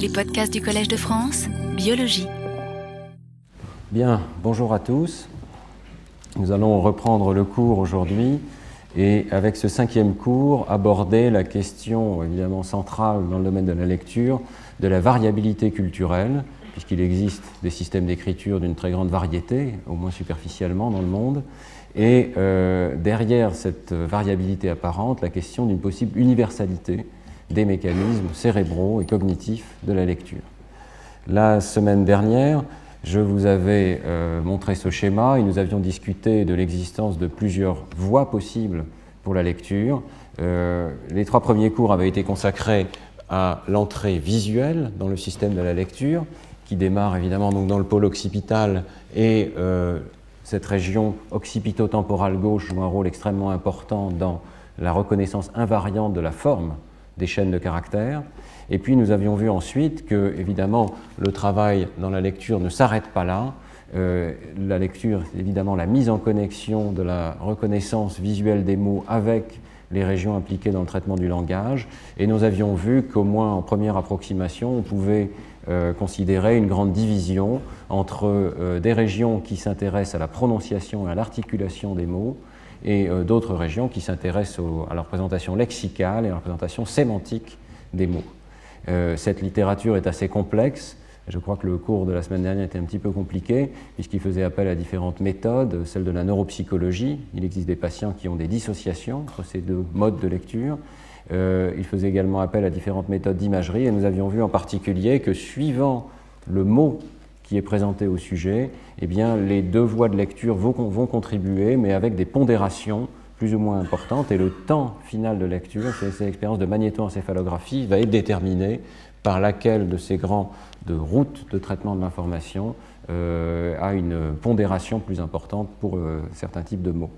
Les podcasts du Collège de France, Biologie. Bien, bonjour à tous. Nous allons reprendre le cours aujourd'hui et avec ce cinquième cours aborder la question évidemment centrale dans le domaine de la lecture de la variabilité culturelle, puisqu'il existe des systèmes d'écriture d'une très grande variété, au moins superficiellement dans le monde, et euh, derrière cette variabilité apparente, la question d'une possible universalité des mécanismes cérébraux et cognitifs de la lecture. La semaine dernière, je vous avais euh, montré ce schéma et nous avions discuté de l'existence de plusieurs voies possibles pour la lecture. Euh, les trois premiers cours avaient été consacrés à l'entrée visuelle dans le système de la lecture, qui démarre évidemment donc dans le pôle occipital et euh, cette région occipito-temporale gauche joue un rôle extrêmement important dans la reconnaissance invariante de la forme des chaînes de caractères. Et puis nous avions vu ensuite que, évidemment, le travail dans la lecture ne s'arrête pas là. Euh, la lecture, évidemment, la mise en connexion de la reconnaissance visuelle des mots avec les régions impliquées dans le traitement du langage. Et nous avions vu qu'au moins en première approximation, on pouvait euh, considérer une grande division entre euh, des régions qui s'intéressent à la prononciation et à l'articulation des mots et euh, d'autres régions qui s'intéressent à la représentation lexicale et à la représentation sémantique des mots. Euh, cette littérature est assez complexe. Je crois que le cours de la semaine dernière était un petit peu compliqué, puisqu'il faisait appel à différentes méthodes, celle de la neuropsychologie. Il existe des patients qui ont des dissociations entre ces deux modes de lecture. Euh, il faisait également appel à différentes méthodes d'imagerie, et nous avions vu en particulier que suivant le mot qui est présenté au sujet, eh bien, les deux voies de lecture vont, contribuer, mais avec des pondérations plus ou moins importantes, et le temps final de lecture, c'est cette expérience de magnétoencéphalographie, va être déterminé par laquelle de ces grands de routes de traitement de l'information euh, a une pondération plus importante pour euh, certains types de mots.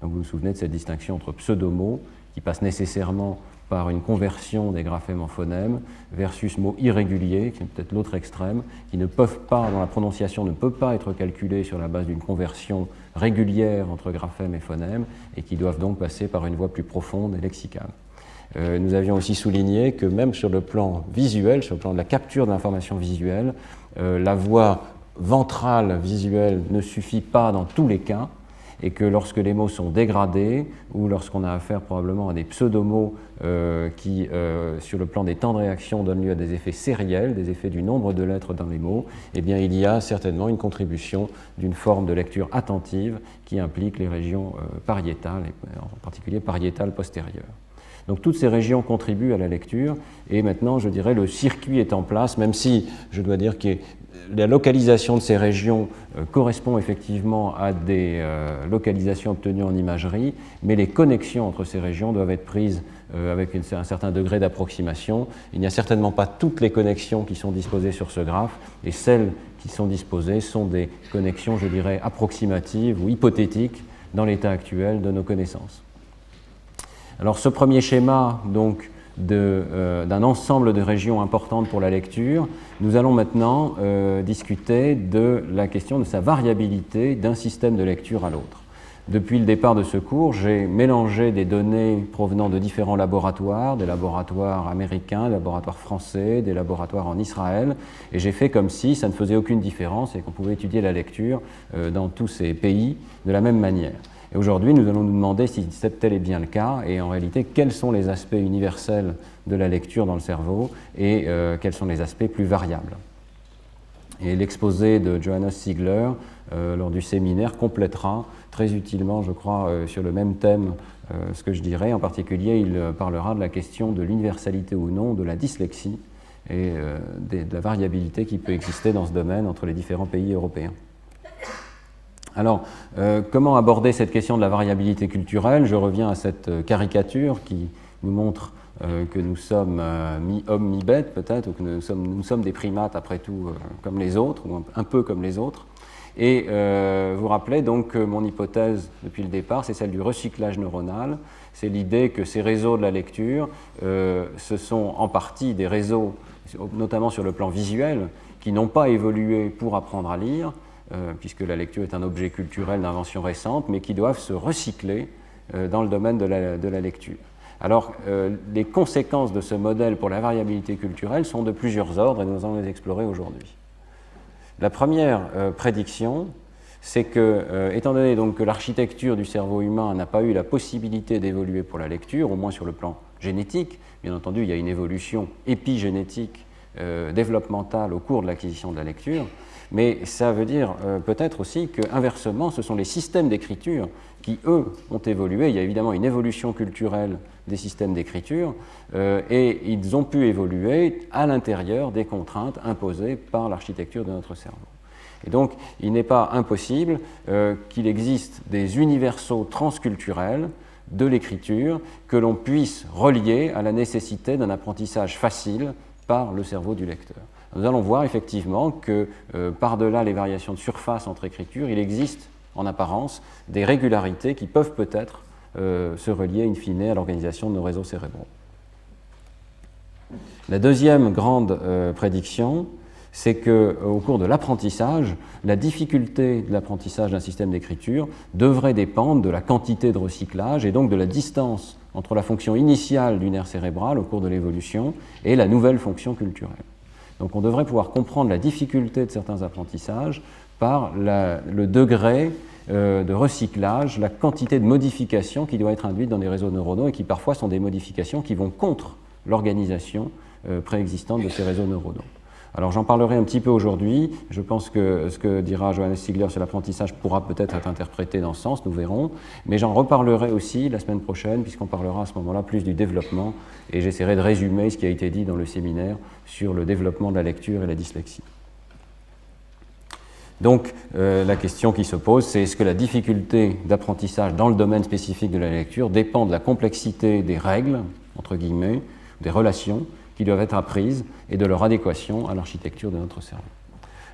Vous vous souvenez de cette distinction entre pseudomots, qui passent nécessairement par une conversion des graphèmes en phonèmes versus mots irréguliers, qui est peut-être l'autre extrême, qui ne peuvent pas, dont la prononciation ne peut pas être calculée sur la base d'une conversion régulière entre graphèmes et phonèmes, et qui doivent donc passer par une voie plus profonde et lexicale. Euh, nous avions aussi souligné que même sur le plan visuel, sur le plan de la capture d'informations visuelles, euh, la voie ventrale visuelle ne suffit pas dans tous les cas, et que lorsque les mots sont dégradés ou lorsqu'on a affaire probablement à des pseudomots euh, qui, euh, sur le plan des temps de réaction, donnent lieu à des effets sériels, des effets du nombre de lettres dans les mots, eh bien il y a certainement une contribution d'une forme de lecture attentive qui implique les régions euh, pariétales, en particulier pariétales postérieures. Donc toutes ces régions contribuent à la lecture et maintenant, je dirais, le circuit est en place, même si je dois dire que la localisation de ces régions euh, correspond effectivement à des euh, localisations obtenues en imagerie, mais les connexions entre ces régions doivent être prises euh, avec un certain degré d'approximation. Il n'y a certainement pas toutes les connexions qui sont disposées sur ce graphe, et celles qui sont disposées sont des connexions, je dirais, approximatives ou hypothétiques dans l'état actuel de nos connaissances. Alors ce premier schéma, donc, d'un ensemble de régions importantes pour la lecture, nous allons maintenant euh, discuter de la question de sa variabilité d'un système de lecture à l'autre. Depuis le départ de ce cours, j'ai mélangé des données provenant de différents laboratoires, des laboratoires américains, des laboratoires français, des laboratoires en Israël, et j'ai fait comme si ça ne faisait aucune différence et qu'on pouvait étudier la lecture euh, dans tous ces pays de la même manière. Aujourd'hui, nous allons nous demander si tel est bien le cas, et en réalité, quels sont les aspects universels de la lecture dans le cerveau, et euh, quels sont les aspects plus variables. Et l'exposé de Johannes Ziegler, euh, lors du séminaire, complétera très utilement, je crois, euh, sur le même thème ce que je dirais. En particulier, il parlera de la question de l'universalité ou non de la dyslexie et de la variabilité qui peut exister dans ce domaine entre les différents pays européens. Alors, euh, comment aborder cette question de la variabilité culturelle? Je reviens à cette euh, caricature qui nous montre euh, que nous sommes mi-homme, mi-bête peut-être, ou que nous sommes, des primates après tout comme les autres, ou un, peu comme les autres. Et vous rappelez donc que mon hypothèse depuis le départ, c'est celle du recyclage neuronal. C'est l'idée que ces réseaux de la lecture, ce sont en partie des réseaux, notamment sur le plan visuel, qui n'ont pas évolué pour apprendre à lire, puisque la lecture est un objet culturel d'invention récente, mais qui doivent se recycler euh, dans le domaine de la, lecture. Alors, euh, les conséquences de ce modèle pour la variabilité culturelle sont de plusieurs ordres et nous allons les explorer aujourd'hui. La première euh, prédiction, c'est que, euh, étant donné donc que l'architecture du cerveau humain n'a pas eu la possibilité d'évoluer pour la lecture, au moins sur le plan génétique, bien entendu, il y a une évolution épigénétique développementale au cours de l'acquisition de la lecture, mais ça veut dire peut-être aussi qu'inversement, ce sont les systèmes d'écriture qui, eux, ont évolué. Il y a évidemment une évolution culturelle des systèmes d'écriture, euh, et ils ont pu évoluer à l'intérieur des contraintes imposées par l'architecture de notre cerveau. Et donc, il n'est pas impossible euh, qu'il existe des universaux transculturels de l'écriture que l'on puisse relier à la nécessité d'un apprentissage facile par le cerveau du lecteur. Nous allons voir effectivement que euh, par-delà les variations de surface entre écritures, il existe en apparence, des régularités qui peuvent peut-être euh, se relier in fine à l'organisation de nos réseaux cérébraux. La deuxième grande euh, prédiction, c'est qu'au cours de l'apprentissage, la difficulté de l'apprentissage d'un système d'écriture devrait dépendre de la quantité de recyclage et donc de la distance entre la fonction initiale du nerf cérébral au cours de l'évolution et la nouvelle fonction culturelle. Donc on devrait pouvoir comprendre la difficulté de certains apprentissages par le degré euh, de recyclage, la quantité de modifications qui doit être induite dans des réseaux neuronaux et qui parfois sont des modifications qui vont contre l'organisation euh, préexistante de ces réseaux neuronaux. Alors j'en parlerai un petit peu aujourd'hui. Je pense que ce que dira Johannes Stigler sur l'apprentissage pourra peut-être être interprété dans ce sens, nous verrons. Mais j'en reparlerai aussi la semaine prochaine, puisqu'on parlera à ce moment-là plus du développement, et j'essaierai de résumer ce qui a été dit dans le séminaire sur le développement de la lecture et la dyslexie. Donc euh, la question qui se pose, c'est est-ce que la difficulté d'apprentissage dans le domaine spécifique de la lecture dépend de la complexité des règles, entre guillemets, des relations qui doivent être apprises et de leur adéquation à l'architecture de notre cerveau.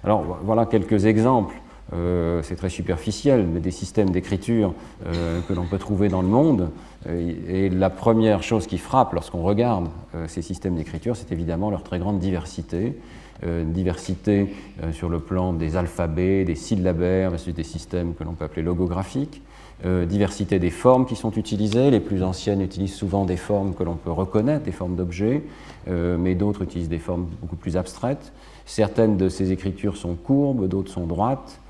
Alors voilà quelques exemples, euh, c'est très superficiel, mais des systèmes d'écriture euh, que l'on peut trouver dans le monde. et la première chose qui frappe lorsqu'on regarde ces systèmes d'écriture, c'est évidemment leur très grande diversité euh, diversité euh, sur le plan des alphabets, des syllabaires, des systèmes que l'on peut appeler logographiques, euh, diversité des formes qui sont utilisées. Les plus anciennes utilisent souvent des formes que l'on peut reconnaître, des formes d'objets, mais d'autres utilisent des formes beaucoup plus abstraites. Certaines de ces écritures sont courbes, d'autres sont droites.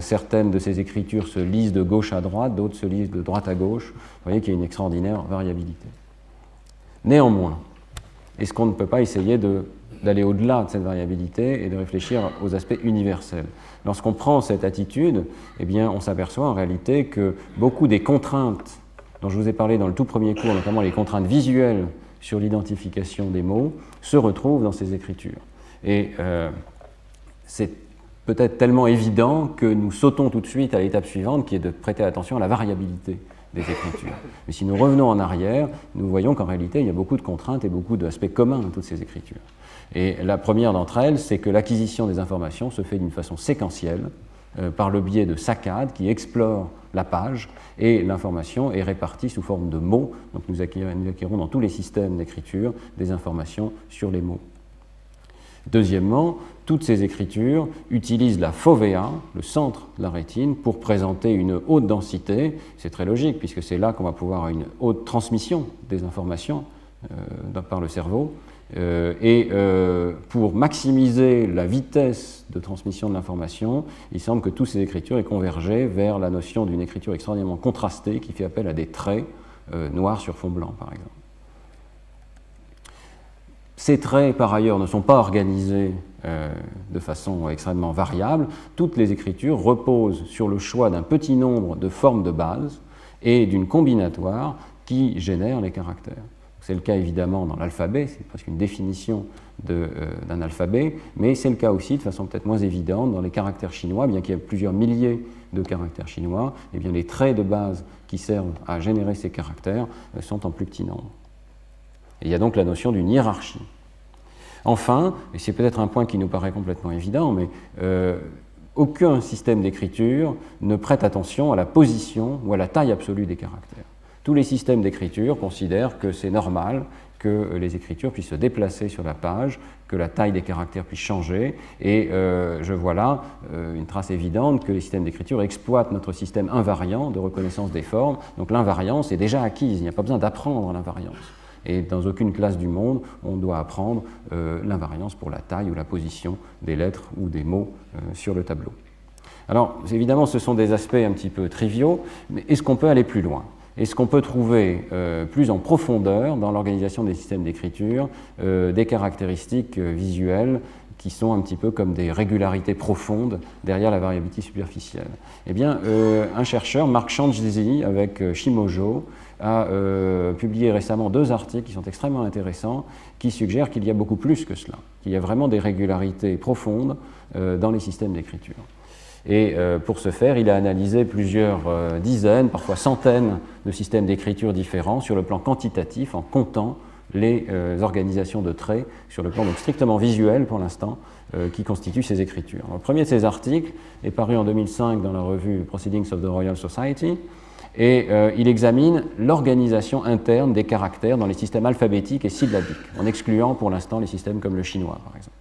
certaines de ces écritures se lisent de gauche à droite, d'autres se lisent de droite à gauche. Vous voyez qu'il y a une extraordinaire variabilité. Néanmoins, est-ce qu'on ne peut pas essayer d'aller au-delà de cette variabilité et de réfléchir aux aspects universels? Lorsqu'on prend cette attitude, eh bien, on s'aperçoit en réalité que beaucoup des contraintes dont je vous ai parlé dans le tout premier cours, notamment les contraintes visuelles sur l'identification des mots, se retrouvent dans ces écritures. Et euh, c'est peut-être tellement évident que nous sautons tout de suite à l'étape suivante, qui est de prêter attention à la variabilité des écritures. Mais si nous revenons en arrière, nous voyons qu'en réalité, il y a beaucoup de contraintes et beaucoup d'aspects communs dans toutes ces écritures. Et la première d'entre elles, c'est que l'acquisition des informations se fait d'une façon séquentielle, par le biais de saccades qui explorent la page, et l'information est répartie sous forme de mots. Donc nous acquérons dans tous les systèmes d'écriture des informations sur les mots. Deuxièmement, toutes ces écritures utilisent la fovea, le centre de la rétine, pour présenter une haute densité. C'est très logique, puisque c'est là qu'on va pouvoir avoir une haute transmission des informations euh, par le cerveau. Euh, et euh, pour maximiser la vitesse de transmission de l'information, il semble que toutes ces écritures aient convergé vers la notion d'une écriture extraordinairement contrastée qui fait appel à des traits euh, noirs sur fond blanc, par exemple. Ces traits, par ailleurs, ne sont pas organisés de façon extrêmement variable. Toutes les écritures reposent sur le choix d'un petit nombre de formes de base et d'une combinatoire qui génère les caractères. C'est le cas évidemment dans l'alphabet, c'est presque une définition euh, d'un alphabet, mais c'est le cas aussi de façon peut-être moins évidente dans les caractères chinois, bien qu'il y ait plusieurs milliers de caractères chinois, et eh bien les traits de base qui servent à générer ces caractères euh, sont en plus petit nombre. il y a donc la notion d'une hiérarchie. Enfin, et c'est peut-être un point qui nous paraît complètement évident, mais euh, aucun système d'écriture ne prête attention à la position ou à la taille absolue des caractères. Tous les systèmes d'écriture considèrent que c'est normal que les écritures puissent se déplacer sur la page, que la taille des caractères puisse changer. Et euh, je vois là euh, une trace évidente que les systèmes d'écriture exploitent notre système invariant de reconnaissance des formes. Donc l'invariance est déjà acquise, il n'y a pas besoin d'apprendre l'invariance. Et dans aucune classe du monde, on doit apprendre euh, l'invariance pour la taille ou la position des lettres ou des mots sur le tableau. Alors, évidemment, ce sont des aspects un petit peu triviaux, mais est-ce qu'on peut aller plus loin? Et ce qu'on peut trouver euh, plus en profondeur dans l'organisation des systèmes d'écriture, euh, des caractéristiques euh, visuelles qui sont un petit peu comme des régularités profondes derrière la variabilité superficielle. Eh bien, un chercheur, Marc Changizi, avec Shimojo, a publié récemment deux articles qui sont extrêmement intéressants, qui suggèrent qu'il y a beaucoup plus que cela, qu'il y a vraiment des régularités profondes dans les systèmes d'écriture. Et euh, pour ce faire, il a analysé plusieurs euh, dizaines, parfois centaines de systèmes d'écriture différents sur le plan quantitatif en comptant les euh, organisations de traits sur le plan strictement visuel pour l'instant qui constituent ces écritures. le premier de ces articles est paru en 2005 dans la revue Proceedings of the Royal Society et il examine l'organisation interne des caractères dans les systèmes alphabétiques et syllabiques, en excluant pour l'instant les systèmes comme le chinois par exemple.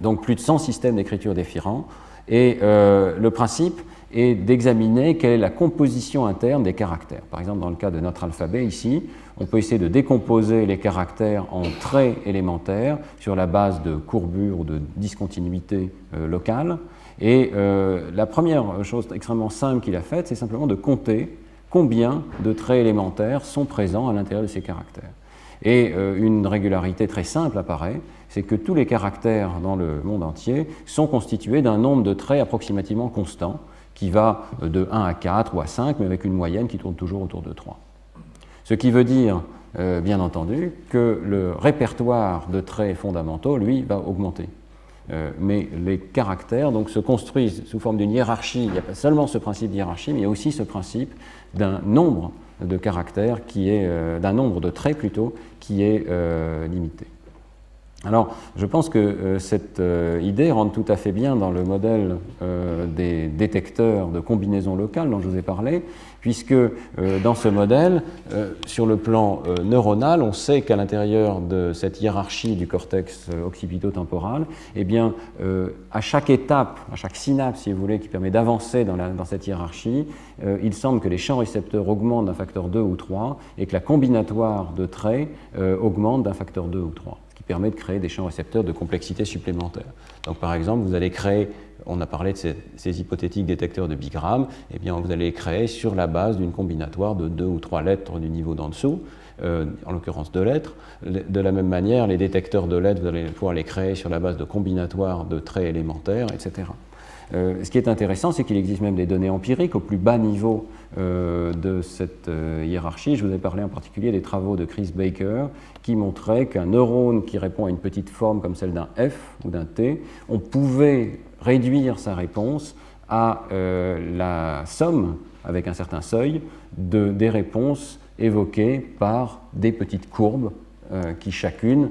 Donc plus de 100 systèmes d'écriture différents et euh, le principe est d'examiner quelle est la composition interne des caractères. Par exemple, dans le cas de notre alphabet ici, on peut essayer de décomposer les caractères en traits élémentaires sur la base de courbures ou de discontinuités euh, locales. Et euh, la première chose extrêmement simple qu'il a faite, c'est simplement de compter combien de traits élémentaires sont présents à l'intérieur de ces caractères. Et une régularité très simple apparaît, c'est que tous les caractères dans le monde entier sont constitués d'un nombre de traits approximativement constant, qui va de 1 à 4 ou à 5, mais avec une moyenne qui tourne toujours autour de 3. Ce qui veut dire, euh, bien entendu, que le répertoire de traits fondamentaux, lui, va augmenter. Euh, mais les caractères donc, se construisent sous forme d'une hiérarchie. Il n'y a pas seulement ce principe de hiérarchie, mais il y a aussi ce principe d'un nombre de caractères qui est, euh, d'un nombre de traits plutôt, qui est limité. Alors, je pense que euh, cette euh, idée rentre tout à fait bien dans le modèle euh, des détecteurs de combinaisons locales dont je vous ai parlé, puisque dans ce modèle, sur le plan neuronal, on sait qu'à l'intérieur de cette hiérarchie du cortex occipito-temporal, eh bien, à chaque étape, à chaque synapse, si vous voulez, qui permet d'avancer dans, dans, cette hiérarchie, il semble que les champs récepteurs augmentent d'un facteur 2 ou 3 et que la combinatoire de traits augmente d'un facteur 2 ou 3 permet de créer des champs récepteurs de complexité supplémentaire. Donc par exemple, vous allez créer, on a parlé de ces, hypothétiques détecteurs de bigrammes, eh bien vous allez les créer sur la base d'une combinatoire de deux ou trois lettres du niveau d'en dessous, euh, en l'occurrence deux lettres. De la même manière, les détecteurs de lettres, vous allez pouvoir les créer sur la base de combinatoires de traits élémentaires, etc. Euh, ce qui est intéressant, c'est qu'il existe même des données empiriques au plus bas niveau euh, de cette euh, hiérarchie. Je vous ai parlé en particulier des travaux de Chris Baker qui montraient qu'un neurone qui répond à une petite forme comme celle d'un F ou d'un T, on pouvait réduire sa réponse à la somme, avec un certain seuil, de, des réponses évoquées par des petites courbes qui chacune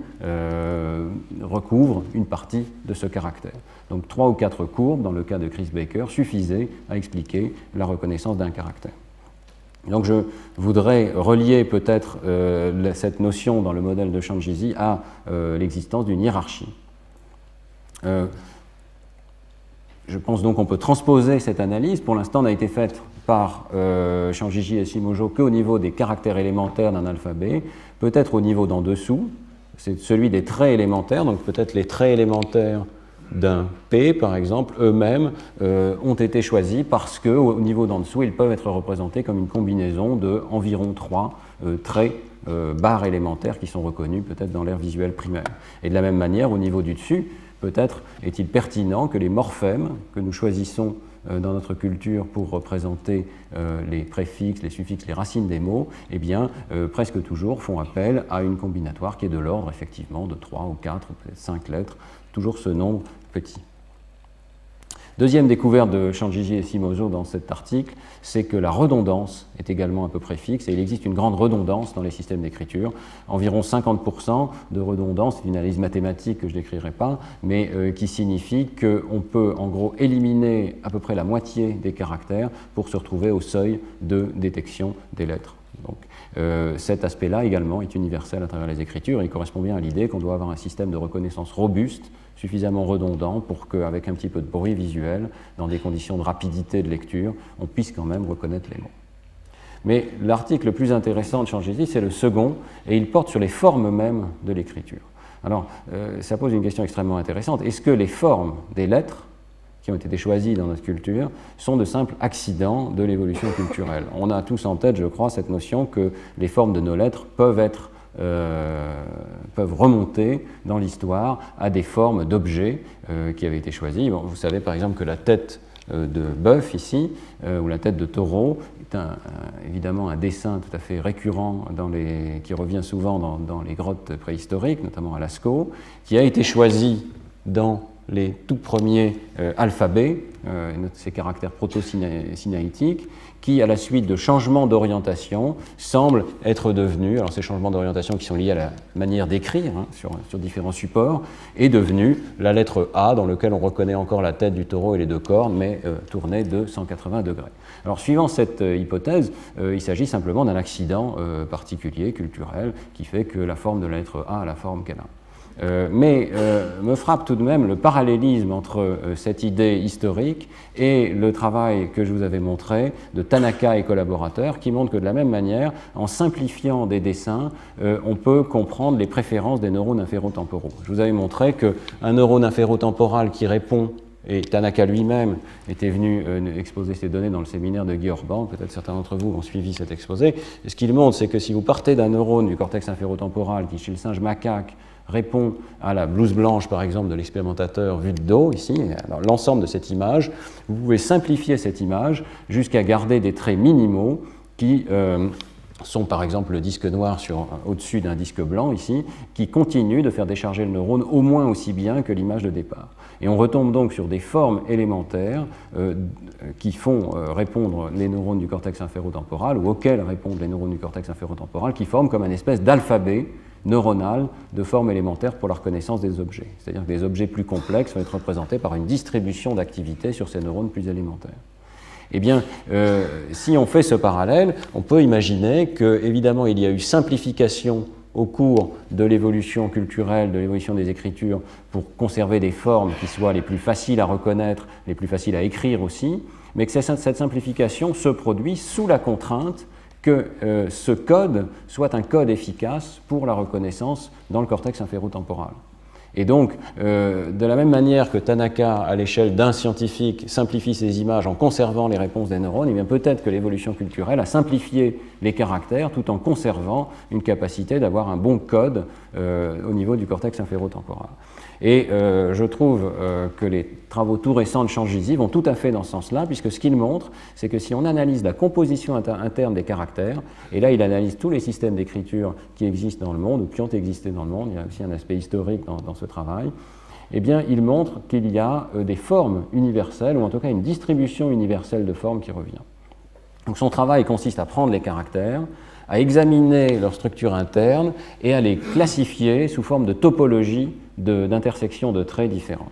recouvre une partie de ce caractère. Donc trois ou quatre courbes, dans le cas de Chris Baker, suffisaient à expliquer la reconnaissance d'un caractère. Donc je voudrais relier peut-être euh, cette notion dans le modèle de Shanjizi à euh, l'existence d'une hiérarchie. Euh, je pense donc qu'on peut transposer cette analyse. Pour l'instant, n'a été faite par euh, et Shimojo qu'au niveau des caractères élémentaires d'un alphabet, peut-être au niveau d'en dessous, c'est celui des traits élémentaires, donc peut-être les traits élémentaires d'un P, par exemple, eux-mêmes euh, ont été choisis parce qu'au niveau d'en dessous, ils peuvent être représentés comme une combinaison de environ trois euh, traits euh, barres élémentaires qui sont reconnus peut-être dans l'air visuel primaire. Et de la même manière, au niveau du dessus, peut-être est-il pertinent que les morphèmes que nous choisissons dans notre culture pour représenter les préfixes, les suffixes, les racines des mots, eh bien, presque toujours font appel à une combinatoire qui est de l'ordre, effectivement, de 3 ou 4 ou 5 lettres toujours ce nombre petit. Deuxième découverte de Chanjiji et Simozo dans cet article, c'est que la redondance est également un peu près fixe et il existe une grande redondance dans les systèmes d'écriture. Environ 50% de redondance, c'est une analyse mathématique que je n'écrirai pas, mais euh, qui signifie qu'on peut en gros éliminer à peu près la moitié des caractères pour se retrouver au seuil de détection des lettres Donc, cet aspect-là également est universel à travers les écritures et il correspond bien à l'idée qu'on doit avoir un système de reconnaissance robuste, suffisamment redondant pour qu'avec un petit peu de bruit visuel, dans des conditions de rapidité de lecture, on puisse quand même reconnaître les mots. Mais l'article le plus intéressant de Changési, c'est le second, et il porte sur les formes mêmes de l'écriture. Alors, euh, ça pose une question extrêmement intéressante. Est-ce que les formes des lettres qui ont été choisies dans notre culture sont de simples accidents de l'évolution culturelle? On a tous en tête, je crois, cette notion que les formes de nos lettres peuvent être euh, peuvent remonter dans l'histoire à des formes d'objets euh, qui avaient été choisis. vous savez par exemple que la tête de bœuf ici, ou la tête de taureau, évidemment un dessin tout à fait récurrent dans les, qui revient souvent dans, les grottes préhistoriques, notamment à Lascaux, qui a été choisi dans les tout premiers euh, alphabets, euh, ces caractères proto-sinaïtiques, qui, à la suite de changements d'orientation, semblent être devenus, alors ces changements d'orientation qui sont liés à la manière d'écrire hein, sur, différents supports, est devenu la lettre A, dans lequel on reconnaît encore la tête du taureau et les deux cornes, mais euh, tournée de 180 degrés. Alors, suivant cette euh, hypothèse, euh, il s'agit simplement d'un accident particulier, culturel, qui fait que la forme de la lettre A a la forme qu'elle a. Euh, mais euh, me frappe tout de même le parallélisme entre euh, cette idée historique et le travail que je vous avais montré de Tanaka et collaborateurs, qui montre que de la même manière, en simplifiant des dessins, on peut comprendre les préférences des neurones inférotemporaux. Je vous avais montré qu'un neurone inférotemporal qui répond et Tanaka lui-même était venu exposer ces données dans le séminaire de Guy Orban, peut-être certains d'entre vous ont suivi cet exposé. Et ce qu'il montre, c'est que si vous partez d'un neurone du cortex inférotemporal qui, chez le singe macaque, répond à la blouse blanche, par exemple, de l'expérimentateur vu de dos, ici, l'ensemble de cette image, vous pouvez simplifier cette image jusqu'à garder des traits minimaux qui euh, sont par exemple le disque noir au-dessus d'un disque blanc ici, qui continue de faire décharger le neurone au moins aussi bien que l'image de départ. Et on retombe donc sur des formes élémentaires euh, qui font euh, répondre les neurones du cortex inférotemporal, ou auxquelles répondent les neurones du cortex inférotemporal, qui forment comme une espèce d'alphabet neuronale de forme élémentaire pour la reconnaissance des objets. C'est-à-dire que des objets plus complexes vont être représentés par une distribution d'activité sur ces neurones plus élémentaires. Eh bien, euh, si on fait ce parallèle, on peut imaginer que, évidemment, il y a eu simplification au cours de l'évolution culturelle, de l'évolution des écritures, pour conserver des formes qui soient les plus faciles à reconnaître, les plus faciles à écrire aussi, mais que cette simplification se produit sous la contrainte que euh, ce code soit un code efficace pour la reconnaissance dans le cortex inférotemporal. Et donc, euh, de la même manière que Tanaka, à l'échelle d'un scientifique, simplifie ses images en conservant les réponses des neurones, eh peut-être que l'évolution culturelle a simplifié les caractères tout en conservant une capacité d'avoir un bon code euh, au niveau du cortex inférotemporal. Et euh, je trouve euh, que les travaux tout récents de Changizi vont tout à fait dans ce sens-là, puisque ce qu'ils montrent, c'est que si on analyse la composition interne des caractères, et là il analyse tous les systèmes d'écriture qui existent dans le monde, ou qui ont existé dans le monde, il y a aussi un aspect historique dans, ce travail, eh bien il montre qu'il y a euh, des formes universelles, ou en tout cas une distribution universelle de formes qui revient. Donc son travail consiste à prendre les caractères, à examiner leur structure interne et à les classifier sous forme de topologie d'intersections de, traits différents.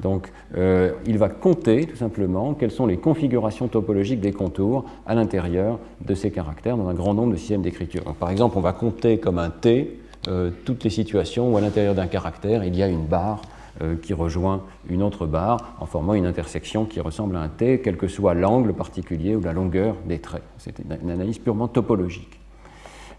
Donc, euh, il va compter tout simplement quelles sont les configurations topologiques des contours à l'intérieur de ces caractères dans un grand nombre de systèmes d'écriture. Par exemple, on va compter comme un T euh, toutes les situations où à l'intérieur d'un caractère il y a une barre euh, qui rejoint une autre barre en formant une intersection qui ressemble à un T, quel que soit l'angle particulier ou la longueur des traits. C'est une analyse purement topologique.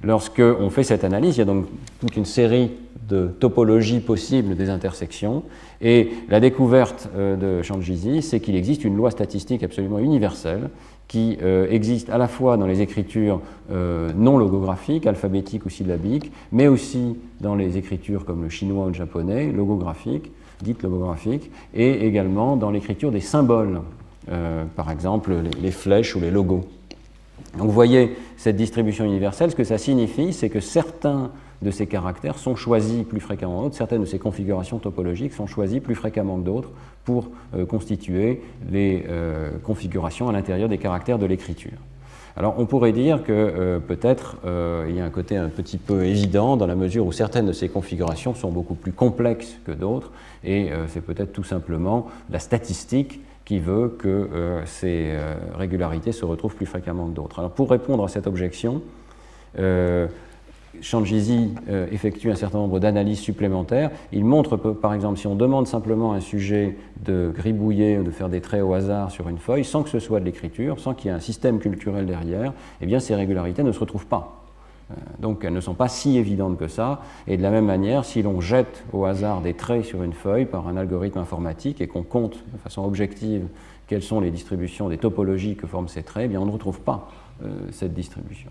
Lorsqu'on fait cette analyse, il y a donc toute une série de topologies possibles des intersections. Et la découverte euh, de Changizi, c'est qu'il existe une loi statistique absolument universelle qui euh, existe à la fois dans les écritures euh, non logographiques, alphabétiques ou syllabiques, mais aussi dans les écritures comme le chinois ou le japonais, logographiques, dites logographiques, et également dans l'écriture des symboles, par exemple les flèches ou les logos. Donc vous voyez cette distribution universelle, ce que ça signifie, c'est que certains de ces caractères sont choisis plus fréquemment que d'autres, certaines de ces configurations topologiques sont choisies plus fréquemment que d'autres pour euh, constituer les euh, configurations à l'intérieur des caractères de l'écriture. Alors on pourrait dire que euh, peut-être il y a un côté un petit peu évident dans la mesure où certaines de ces configurations sont beaucoup plus complexes que d'autres. Et c'est peut-être tout simplement la statistique qui veut que euh, ces euh, régularités se retrouvent plus fréquemment que d'autres. Alors pour répondre à cette objection, Shanjizi effectue un certain nombre d'analyses supplémentaires. Il montre, par exemple, si on demande simplement à un sujet de gribouiller ou de faire des traits au hasard sur une feuille, sans que ce soit de l'écriture, sans qu'il y ait un système culturel derrière, eh bien ces régularités ne se retrouvent pas. Euh, donc elles ne sont pas si évidentes que ça. Et de la même manière, si l'on jette au hasard des traits sur une feuille par un algorithme informatique et qu'on compte de façon objective quelles sont les distributions des topologies que forment ces traits, eh bien on ne retrouve pas euh, cette distribution.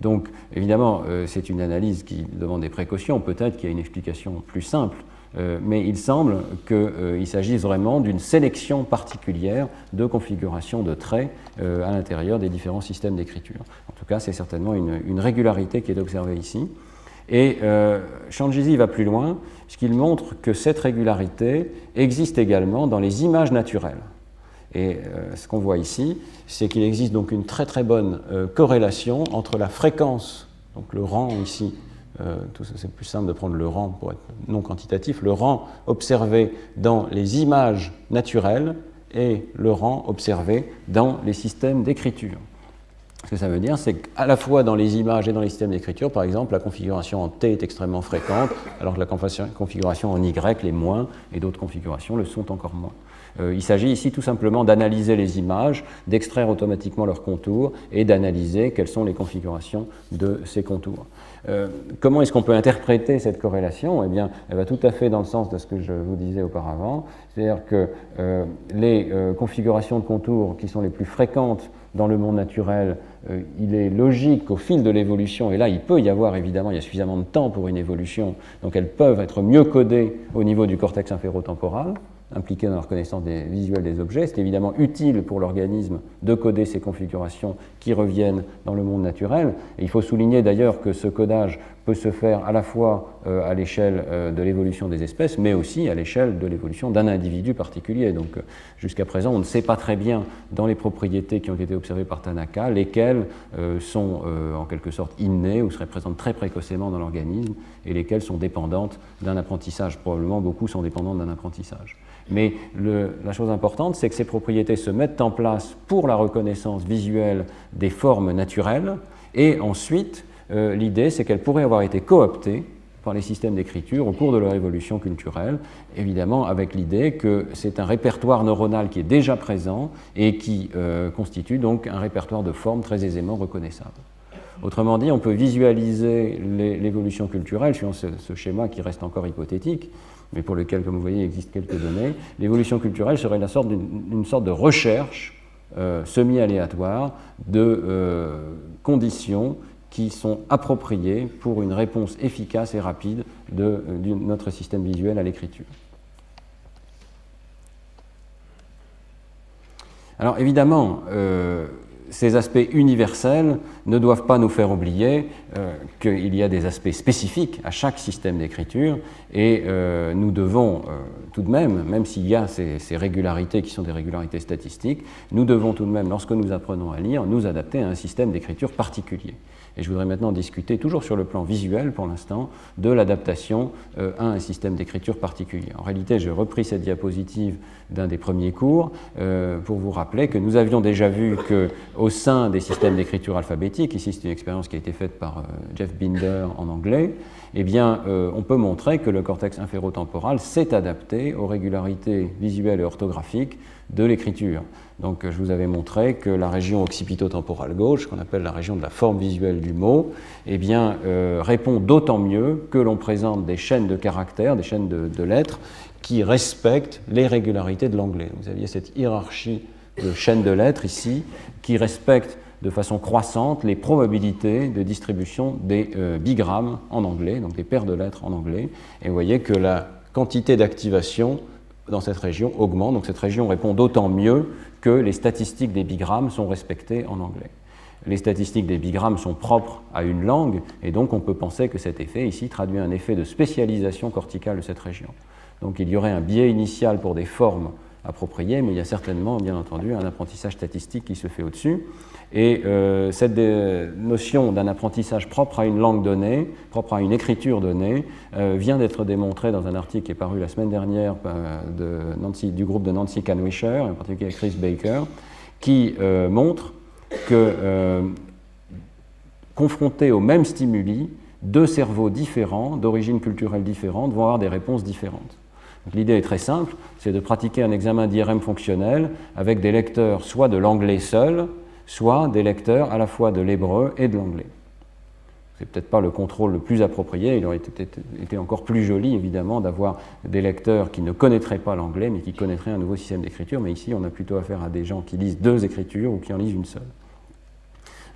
Donc évidemment, euh, c'est une analyse qui demande des précautions. Peut-être qu'il y a une explication plus simple euh, mais il semble qu'il euh, s'agisse vraiment d'une sélection particulière de configuration de traits euh, à l'intérieur des différents systèmes d'écriture. En tout cas, c'est certainement une, régularité qui est observée ici. Et euh, va plus loin, puisqu'il montre que cette régularité existe également dans les images naturelles. Et ce qu'on voit ici, c'est qu'il existe donc une très très bonne corrélation entre la fréquence, donc le rang ici, euh, c'est plus simple de prendre le rang pour être non quantitatif, le rang observé dans les images naturelles et le rang observé dans les systèmes d'écriture. Ce que ça veut dire, c'est qu'à la fois dans les images et dans les systèmes d'écriture, par exemple, la configuration en T est extrêmement fréquente, alors que la configuration en Y l'est moins, et d'autres configurations le sont encore moins. Euh, il s'agit ici tout simplement d'analyser les images, d'extraire automatiquement leurs contours et d'analyser quelles sont les configurations de ces contours. Euh, comment est-ce qu'on peut interpréter cette corrélation? Eh bien, elle va tout à fait dans le sens de ce que je vous disais auparavant, c'est-à-dire que euh, les euh, configurations de contours qui sont les plus fréquentes dans le monde naturel, il est logique qu'au fil de l'évolution, et là il peut y avoir évidemment, il y a suffisamment de temps pour une évolution, donc elles peuvent être mieux codées au niveau du cortex inférotemporal, impliqués dans la reconnaissance visuelle des objets. C'est évidemment utile pour l'organisme de coder ces configurations qui reviennent dans le monde naturel. Il faut souligner d'ailleurs que ce codage peut se faire à la fois euh, à l'échelle euh, de l'évolution des espèces, mais aussi à l'échelle de l'évolution d'un individu particulier. Donc euh, jusqu'à présent, on ne sait pas très bien dans les propriétés qui ont été observées par Tanaka lesquelles sont en quelque sorte innées ou seraient présentes très précocement dans l'organisme et lesquelles sont dépendantes d'un apprentissage. Probablement beaucoup sont dépendantes d'un apprentissage. Mais la chose importante, c'est que ces propriétés se mettent en place pour la reconnaissance visuelle des formes naturelles, et ensuite, euh, l'idée, c'est qu'elles pourraient avoir été cooptées par les systèmes d'écriture au cours de leur évolution culturelle, évidemment avec l'idée que c'est un répertoire neuronal qui est déjà présent et qui euh, constitue donc un répertoire de formes très aisément reconnaissable. Autrement dit, on peut visualiser l'évolution culturelle suivant ce, schéma qui reste encore hypothétique, mais pour lequel, comme vous voyez, il existe quelques données, l'évolution culturelle serait une sorte, sorte de recherche euh, semi-aléatoire de euh, conditions qui sont appropriées pour une réponse efficace et rapide de, euh, notre système visuel à l'écriture. Alors évidemment, ces aspects universels ne doivent pas nous faire oublier euh, qu'il y a des aspects spécifiques à chaque système d'écriture et euh, nous devons euh, tout de même, même s'il y a ces, ces, régularités qui sont des régularités statistiques, nous devons tout de même, lorsque nous apprenons à lire, nous adapter à un système d'écriture particulier. Et je voudrais maintenant discuter, toujours sur le plan visuel pour l'instant, de l'adaptation euh, à un système d'écriture particulier. En réalité, j'ai repris cette diapositive d'un des premiers cours euh, pour vous rappeler que nous avions déjà vu qu'au sein des systèmes d'écriture alphabétique, ici c'est une expérience qui a été faite par euh, Jeff Binder en anglais, eh bien, on peut montrer que le cortex inférotemporal s'est adapté aux régularités visuelles et orthographiques de l'écriture. Donc je vous avais montré que la région occipito-temporale gauche, qu'on appelle la région de la forme visuelle du mot, eh bien, euh, répond d'autant mieux que l'on présente des chaînes de caractères, des chaînes de, lettres, qui respectent les régularités de l'anglais. Vous aviez cette hiérarchie de chaînes de lettres ici, qui respecte de façon croissante les probabilités de distribution des euh, bigrammes en anglais, donc des paires de lettres en anglais. Et vous voyez que la quantité d'activation dans cette région augmente, donc cette région répond d'autant mieux que les statistiques des bigrammes sont respectées en anglais. Les statistiques des bigrammes sont propres à une langue, et donc on peut penser que cet effet ici traduit un effet de spécialisation corticale de cette région. Donc il y aurait un biais initial pour des formes appropriées, mais il y a certainement, bien entendu, un apprentissage statistique qui se fait au-dessus. Et euh, cette notion d'un apprentissage propre à une langue donnée, propre à une écriture donnée, euh, vient d'être démontrée dans un article qui est paru la semaine dernière euh, du groupe de Nancy Canwisher, en particulier Chris Baker, qui montre que confrontés aux mêmes stimuli, deux cerveaux différents, d'origine culturelle différente, vont avoir des réponses différentes. L'idée est très simple, c'est de pratiquer un examen d'IRM fonctionnel avec des lecteurs soit de l'anglais seul, soit des lecteurs à la fois de l'hébreu et de l'anglais. C'est peut-être pas le contrôle le plus approprié, il aurait été, encore plus joli évidemment d'avoir des lecteurs qui ne connaîtraient pas l'anglais mais qui connaîtraient un nouveau système d'écriture, mais ici on a plutôt affaire à des gens qui lisent deux écritures ou qui en lisent une seule.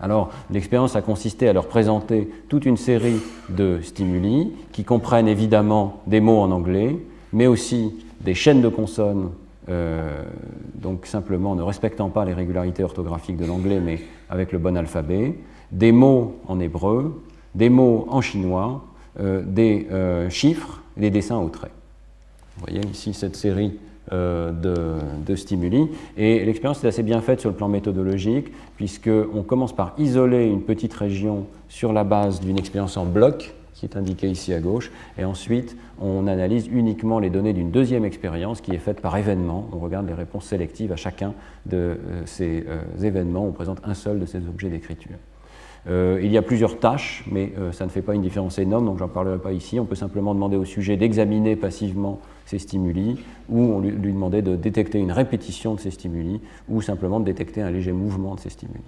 Alors, l'expérience a consisté à leur présenter toute une série de stimuli qui comprennent évidemment des mots en anglais, mais aussi des chaînes de consonnes, euh, donc simplement ne respectant pas les régularités orthographiques de l'anglais, mais avec le bon alphabet, des mots en hébreu, des mots en chinois, euh, des euh, chiffres, des dessins au trait. Vous voyez ici cette série de, stimuli. Et l'expérience est assez bien faite sur le plan méthodologique, puisqu'on commence par isoler une petite région sur la base d'une expérience en bloc, qui est indiqué ici à gauche. Et ensuite, on analyse uniquement les données d'une deuxième expérience qui est faite par événement. On regarde les réponses sélectives à chacun de euh, ces euh, événements. On présente un seul de ces objets d'écriture. Euh, il y a plusieurs tâches, mais ça ne fait pas une différence énorme, donc j'en parlerai pas ici. On peut simplement demander au sujet d'examiner passivement ces stimuli, ou on lui, lui demander de détecter une répétition de ces stimuli, ou simplement de détecter un léger mouvement de ces stimuli.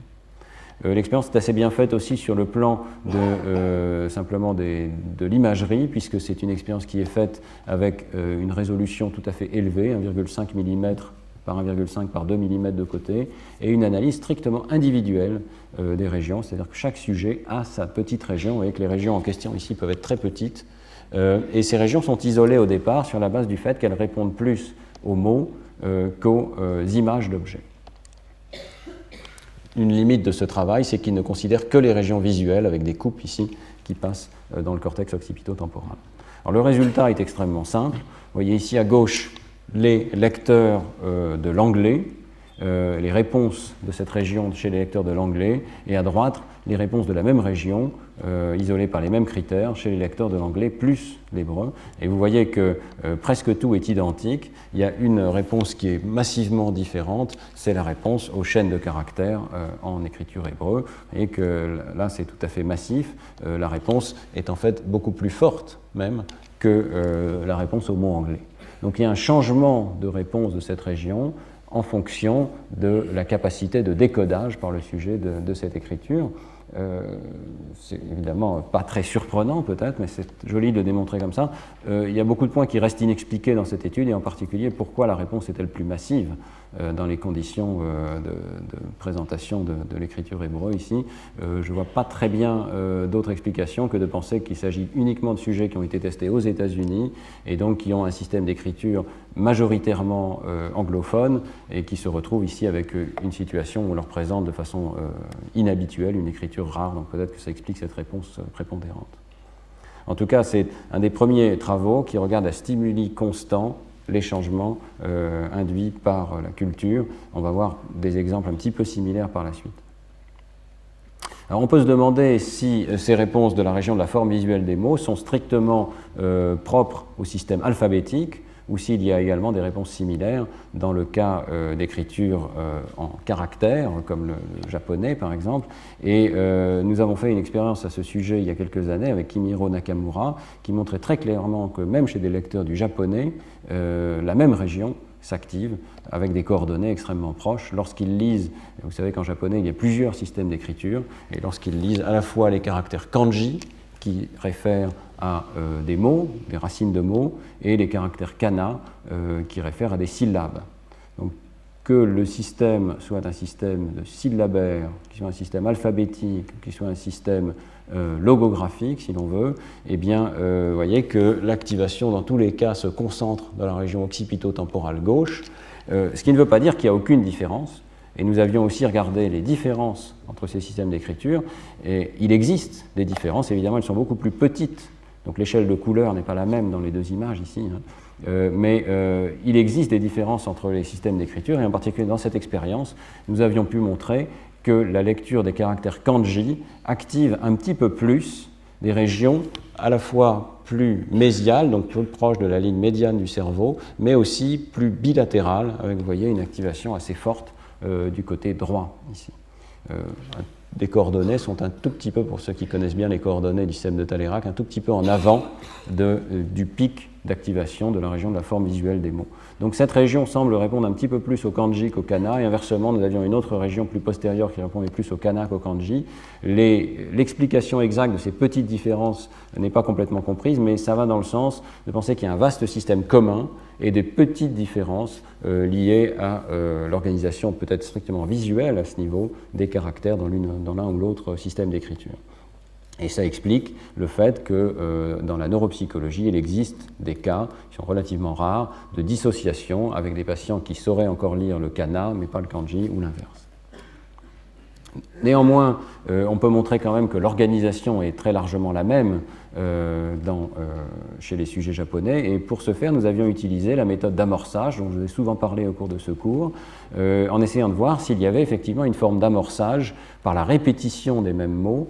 Euh, l'expérience est assez bien faite aussi sur le plan de, euh, simplement de l'imagerie, puisque c'est une expérience qui est faite avec euh, une résolution tout à fait élevée, 1,5 mm par 1,5 par 2 mm de côté, et une analyse strictement individuelle des régions, c'est-à-dire que chaque sujet a sa petite région, et que les régions en question ici peuvent être très petites, et ces régions sont isolées au départ sur la base du fait qu'elles répondent plus aux mots qu'aux images d'objets une limite de ce travail, c'est qu'il ne considère que les régions visuelles, avec des coupes ici, qui passent euh, dans le cortex occipito-temporal. Le résultat est extrêmement simple. Vous voyez ici à gauche les lecteurs euh, de l'anglais, euh, les réponses de cette région chez les lecteurs de l'anglais, et à droite les réponses de la même région, euh, isolées par les mêmes critères, chez les lecteurs de l'anglais plus l'hébreu. Et vous voyez que euh, presque tout est identique. Il y a une réponse qui est massivement différente, c'est la réponse aux chaînes de caractères en écriture hébreu, et que là c'est tout à fait massif. la réponse est en fait beaucoup plus forte même que la réponse au mot anglais. Donc il y a un changement de réponse de cette région en fonction de la capacité de décodage par le sujet de, cette écriture. Euh, c'est évidemment pas très surprenant peut-être, mais c'est joli de démontrer comme ça. Euh, il y a beaucoup de points qui restent inexpliqués dans cette étude, et en particulier pourquoi la réponse est-elle plus massive dans les conditions euh, de, présentation de, l'écriture hébreu ici. Euh, je ne vois pas très bien d'autres explications que de penser qu'il s'agit uniquement de sujets qui ont été testés aux États-Unis et donc qui ont un système d'écriture majoritairement anglophone et qui se retrouvent ici avec une situation où on leur présente de façon inhabituelle une écriture rare. Donc peut-être que ça explique cette réponse prépondérante. En tout cas, c'est un des premiers travaux qui regarde à stimuli constants les changements euh, induits par la culture. On va voir des exemples un petit peu similaires par la suite. Alors on peut se demander si euh, ces réponses de la région de la forme visuelle des mots sont strictement euh, propres au système alphabétique ou s'il y a également des réponses similaires dans le cas euh, d'écriture euh, en caractères, comme le, japonais par exemple. Et euh, nous avons fait une expérience à ce sujet il y a quelques années avec Kimiro Nakamura, qui montrait très clairement que même chez des lecteurs du japonais, la même région s'active avec des coordonnées extrêmement proches lorsqu'ils lisent, vous savez qu'en japonais il y a plusieurs systèmes d'écriture, et lorsqu'ils lisent à la fois les caractères kanji, qui réfèrent à euh, des mots, des racines de mots, et les caractères kana euh, qui réfèrent à des syllabes. Donc, que le système soit un système de syllabaire, qu'il soit un système alphabétique, qu'il soit un système euh, logographique, si l'on veut, eh bien, vous voyez que l'activation, dans tous les cas, se concentre dans la région occipito-temporale gauche, ce qui ne veut pas dire qu'il n'y a aucune différence. Et nous avions aussi regardé les différences entre ces systèmes d'écriture. Et il existe des différences, évidemment, elles sont beaucoup plus petites donc l'échelle de couleur n'est pas la même dans les deux images ici, hein. euh, mais euh, il existe des différences entre les systèmes d'écriture, et en particulier dans cette expérience, nous avions pu montrer que la lecture des caractères kanji active un petit peu plus des régions à la fois plus mésiales, donc plus proches de la ligne médiane du cerveau, mais aussi plus bilatérales, avec, une activation assez forte euh, du côté droit ici des coordonnées sont un tout petit peu, pour ceux qui connaissent bien les coordonnées du système de Taleyrac, un tout petit peu en avant de, du pic d'activation de la région de la forme visuelle des mots. Donc cette région semble répondre un petit peu plus au kanji qu'au kana, et inversement, nous avions une autre région plus postérieure qui répondait plus au kana qu'au kanji. L'explication exacte de ces petites différences n'est pas complètement comprise, mais ça va dans le sens de penser qu'il y a un vaste système commun et des petites différences euh, liées à euh, l'organisation peut-être strictement visuelle à ce niveau des caractères dans l'un ou l'autre système d'écriture. Et ça explique le fait que euh, dans la neuropsychologie, il existe des cas, qui sont relativement rares, de dissociation avec des patients qui sauraient encore lire le kana, mais pas le kanji, ou l'inverse. Néanmoins, on peut montrer quand même que l'organisation est très largement la même dans, euh, chez les sujets japonais. Et pour ce faire, nous avions utilisé la méthode d'amorçage, dont je vous ai souvent parlé au cours de ce cours, en essayant de voir s'il y avait effectivement une forme d'amorçage par la répétition des mêmes mots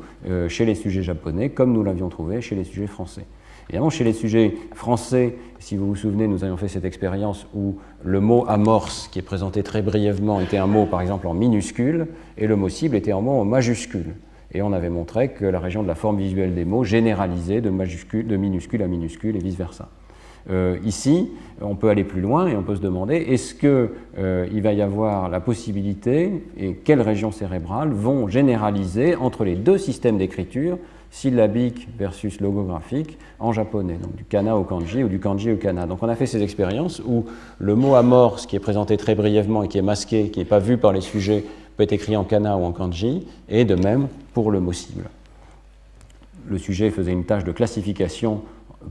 chez les sujets japonais, comme nous l'avions trouvé chez les sujets français. Évidemment, chez les sujets français, si vous vous souvenez, nous avions fait cette expérience où le mot amorce, qui est présenté très brièvement, était un mot par exemple en minuscule, et le mot cible était un mot en majuscule. Et on avait montré que la région de la forme visuelle des mots généralisait de, de minuscule à minuscule et vice-versa. Euh, ici, on peut aller plus loin et on peut se demander est-ce qu'il euh, va y avoir la possibilité et quelles régions cérébrales vont généraliser entre les deux systèmes d'écriture syllabique versus logographique en japonais, donc du kana au kanji ou du kanji au kana. Donc on a fait ces expériences où le mot amorce, qui est présenté très brièvement et qui est masqué, qui n'est pas vu par les sujets, peut être écrit en kana ou en kanji, et de même pour le mot cible. Le sujet faisait une tâche de classification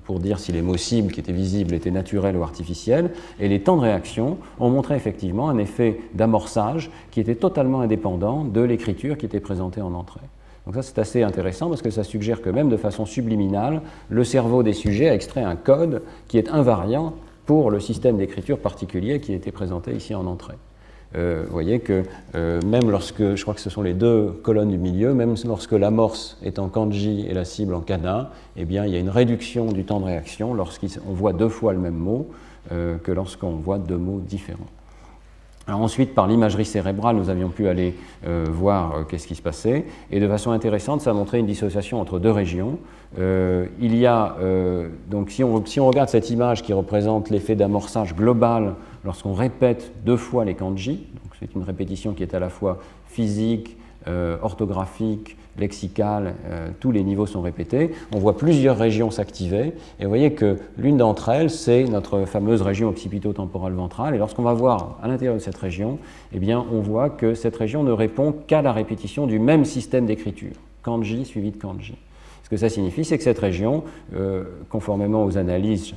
pour dire si les mots cibles qui étaient visibles étaient naturels ou artificiels, et les temps de réaction ont montré effectivement un effet d'amorçage qui était totalement indépendant de l'écriture qui était présentée en entrée. Donc ça c'est assez intéressant parce que ça suggère que même de façon subliminale, le cerveau des sujets a extrait un code qui est invariant pour le système d'écriture particulier qui était présenté ici en entrée. Euh, vous voyez que euh, même lorsque, je crois que ce sont les deux colonnes du milieu, même lorsque l'amorce est en kanji et la cible en kana, eh bien, il y a une réduction du temps de réaction lorsqu'on voit deux fois le même mot euh, que lorsqu'on voit deux mots différents ensuite, par l'imagerie cérébrale, nous avions pu aller voir qu'est-ce qui se passait. Et de façon intéressante, ça a montré une dissociation entre deux régions. Il y a, donc si on, si on, regarde cette image qui représente l'effet d'amorçage global lorsqu'on répète deux fois les kanji, c'est une répétition qui est à la fois physique, orthographique, lexicale, euh, tous les niveaux sont répétés. On voit plusieurs régions s'activer et vous voyez que l'une d'entre elles, c'est notre fameuse région occipito-temporale ventrale. Et lorsqu'on va voir à l'intérieur de cette région, eh bien, on voit que cette région ne répond qu'à la répétition du même système d'écriture, kanji suivi de kanji. Ce que ça signifie, c'est que cette région, euh, conformément aux analyses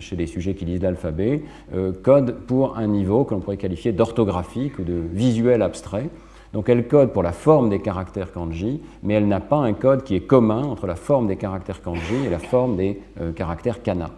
chez les sujets qui lisent l'alphabet, euh, code pour un niveau que l'on pourrait qualifier d'orthographique ou de visuel abstrait. Donc elle code pour la forme des caractères kanji, mais elle n'a pas un code qui est commun entre la forme des caractères kanji et la forme des euh, caractères kana.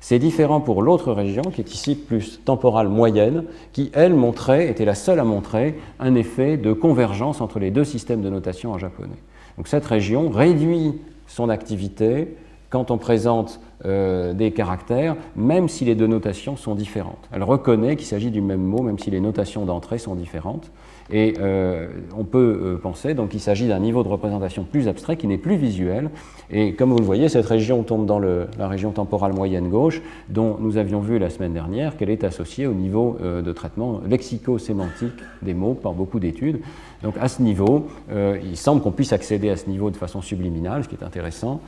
C'est différent pour l'autre région, qui est ici plus temporale moyenne, qui, elle, montrait, était la seule à montrer un effet de convergence entre les deux systèmes de notation en japonais. Donc cette région réduit son activité quand on présente euh, des caractères, même si les deux notations sont différentes. Elle reconnaît qu'il s'agit du même mot, même si les notations d'entrée sont différentes. Et euh, on peut euh, penser donc qu'il s'agit d'un niveau de représentation plus abstrait qui n'est plus visuel. Et comme vous le voyez, cette région tombe dans la région temporale moyenne gauche, dont nous avions vu la semaine dernière qu'elle est associée au niveau euh, de traitement lexico-sémantique des mots par beaucoup d'études. Donc à ce niveau, il semble qu'on puisse accéder à ce niveau de façon subliminale, ce qui est intéressant.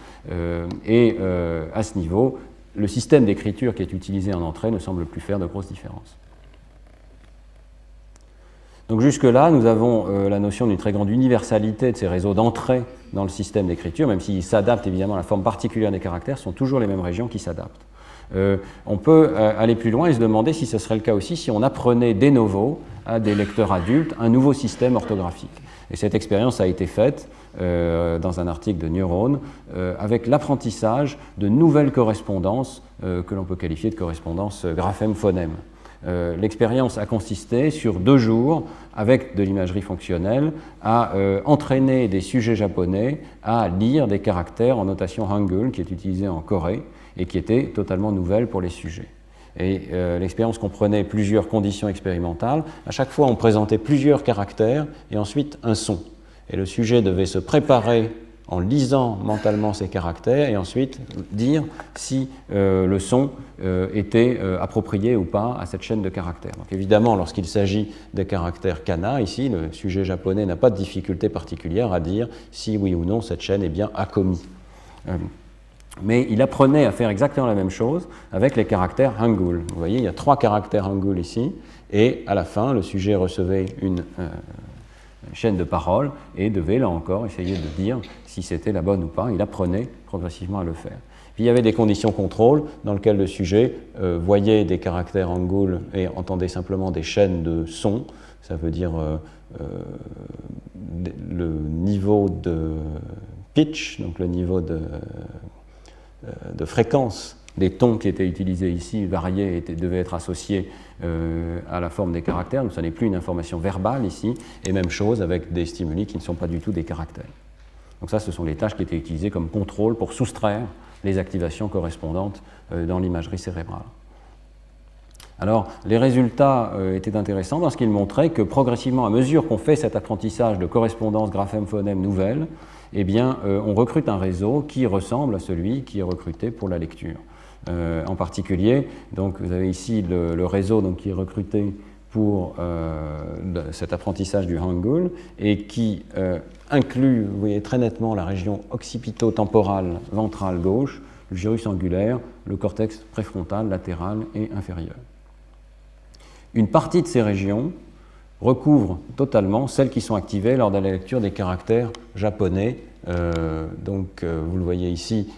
et à ce niveau, le système d'écriture qui est utilisé en entrée ne semble plus faire de grosses différences. Donc jusque-là, nous avons euh, la notion d'une très grande universalité de ces réseaux d'entrée dans le système d'écriture, même s'ils s'adaptent évidemment à la forme particulière des caractères, sont toujours les mêmes régions qui s'adaptent. Euh, on peut euh, aller plus loin et se demander si ce serait le cas aussi si on apprenait de novo à des lecteurs adultes un nouveau système orthographique. Et cette expérience a été faite dans un article de Neuron avec l'apprentissage de nouvelles correspondances que l'on peut qualifier de correspondances graphème-phonème. Euh, l'expérience a consisté sur deux jours, avec de l'imagerie fonctionnelle, à euh, entraîner des sujets japonais à lire des caractères en notation Hangul, qui est utilisée en Corée et qui était totalement nouvelle pour les sujets. Et euh, l'expérience comprenait plusieurs conditions expérimentales. À chaque fois, on présentait plusieurs caractères et ensuite un son. Et le sujet devait se préparer en lisant mentalement ces caractères et ensuite dire si euh, le son euh, était euh, approprié ou pas à cette chaîne de caractères. Donc évidemment, lorsqu'il s'agit des caractères kana, ici, le sujet japonais n'a pas de difficulté particulière à dire si oui ou non cette chaîne est bien commis. mais il apprenait à faire exactement la même chose avec les caractères hangul. Vous voyez, il y a trois caractères hangul ici, et à la fin, le sujet recevait une chaîne de parole et devait là encore essayer de dire si c'était la bonne ou pas. Il apprenait progressivement à le faire. Puis il y avait des conditions contrôle dans lesquelles le sujet euh, voyait des caractères angoul et entendait simplement des chaînes de son. Ça veut dire euh, euh, le niveau de pitch, donc le niveau de, de fréquence des tons qui étaient utilisés ici, variés, étaient, devaient être associés euh, à la forme des caractères. Donc, ce n'est plus une information verbale ici. Et même chose avec des stimuli qui ne sont pas du tout des caractères. Donc, ça, ce sont les tâches qui étaient utilisées comme contrôle pour soustraire les activations correspondantes euh, dans l'imagerie cérébrale. Alors, les résultats euh, étaient intéressants parce qu'ils montraient que progressivement, à mesure qu'on fait cet apprentissage de correspondance graphème-phonème nouvelle, eh bien, on recrute un réseau qui ressemble à celui qui est recruté pour la lecture. Euh, en particulier. Donc vous avez ici le, réseau donc, qui est recruté pour euh, cet apprentissage du Hangul et qui euh, inclut, vous voyez très nettement, la région occipito-temporale ventrale gauche, le gyrus angulaire, le cortex préfrontal, latéral et inférieur. Une partie de ces régions recouvre totalement celles qui sont activées lors de la lecture des caractères japonais euh, donc, euh, vous le voyez ici,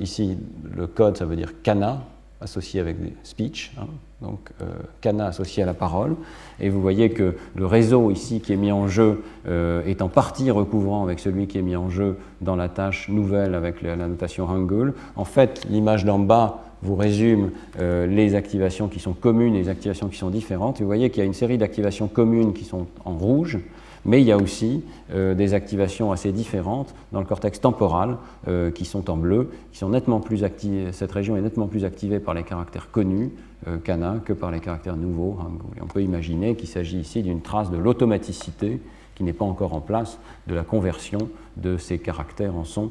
ici, le code, ça veut dire kana, associé avec speech, hein. donc euh, kana associé à la parole. Et vous voyez que le réseau ici qui est mis en jeu est en partie recouvrant avec celui qui est mis en jeu dans la tâche nouvelle avec la, notation Hangul. En fait, l'image d'en bas vous résume les activations qui sont communes et les activations qui sont différentes. vous voyez qu'il y a une série d'activations communes qui sont en rouge, mais il y a aussi euh, des activations assez différentes dans le cortex temporal euh, qui sont en bleu, qui sont nettement plus activées. Cette région est nettement plus activée par les caractères connus, euh, kana, que par les caractères nouveaux, on peut imaginer qu'il s'agit ici d'une trace de l'automaticité qui n'est pas encore en place de la conversion de ces caractères en son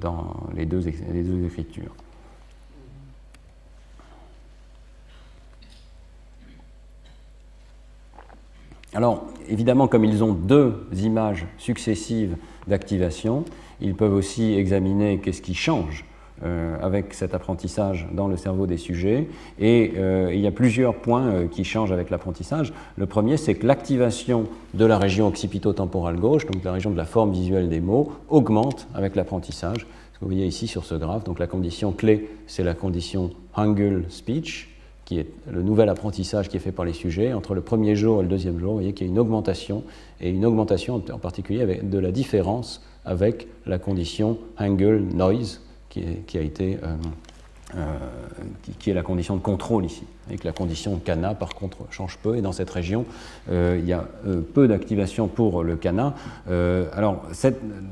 dans les deux, les deux écritures. Alors, évidemment, comme ils ont deux images successives d'activation, ils peuvent aussi examiner qu'est-ce qui change euh, avec cet apprentissage dans le cerveau des sujets. Et euh, il y a plusieurs points euh, qui changent avec l'apprentissage. Le premier, c'est que l'activation de la région occipito-temporale gauche, donc la région de la forme visuelle des mots, augmente avec l'apprentissage. Vous voyez ici sur ce graphe, donc la condition clé, c'est la condition Hangul Speech, qui est le nouvel apprentissage qui est fait par les sujets, entre le premier jour et le deuxième jour, vous voyez qu'il y a une augmentation, et une augmentation en particulier avec de la différence avec la condition Hangul Noise, qui, a été, euh, euh, qui, est la condition de contrôle ici, et que la condition Kana, par contre, change peu, et dans cette région, euh, il y a peu d'activation pour le Kana. alors,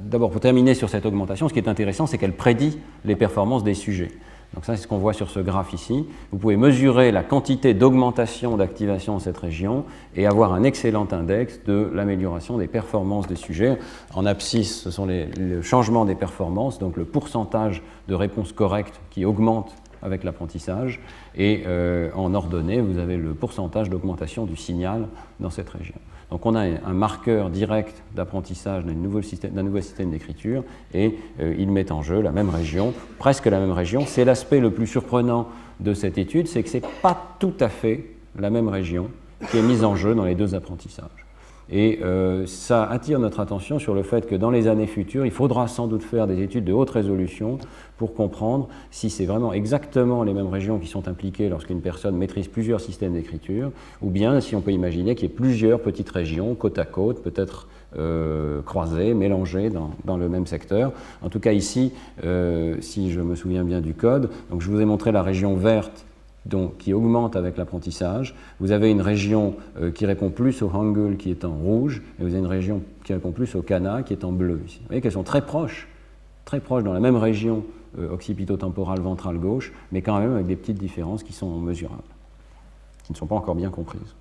d'abord, pour terminer sur cette augmentation, ce qui est intéressant, c'est qu'elle prédit les performances des sujets. Donc ça, c'est ce qu'on voit sur ce graphe ici. Vous pouvez mesurer la quantité d'augmentation d'activation dans cette région et avoir un excellent index de l'amélioration des performances des sujets. En abscisse, ce sont les, le changement des performances, donc le pourcentage de réponses correctes qui augmente avec l'apprentissage. Et euh, en ordonnée, vous avez le pourcentage d'augmentation du signal dans cette région. Donc on a un marqueur direct d'apprentissage d'un nouveau système, d'écriture et euh, il met en jeu la même région, presque la même région. C'est l'aspect le plus surprenant de cette étude, c'est que ce n'est pas tout à fait la même région qui est mise en jeu dans les deux apprentissages. Et euh, ça attire notre attention sur le fait que dans les années futures, il faudra sans doute faire des études de haute résolution pour comprendre si c'est vraiment exactement les mêmes régions qui sont impliquées lorsqu'une personne maîtrise plusieurs systèmes d'écriture, ou bien si on peut imaginer qu'il y ait plusieurs petites régions côte à côte, peut-être euh, croisées, mélangées dans, le même secteur. En tout cas ici, euh, si je me souviens bien du code, donc je vous ai montré la région verte donc, qui augmente avec l'apprentissage. Vous avez une région euh, qui répond plus au Hangul qui est en rouge, et vous avez une région qui répond plus au Kana qui est en bleu. Vous voyez qu'elles sont très proches, très proches dans la même région euh, occipito-temporale ventrale gauche, mais quand même avec des petites différences qui sont mesurables, qui ne sont pas encore bien comprises.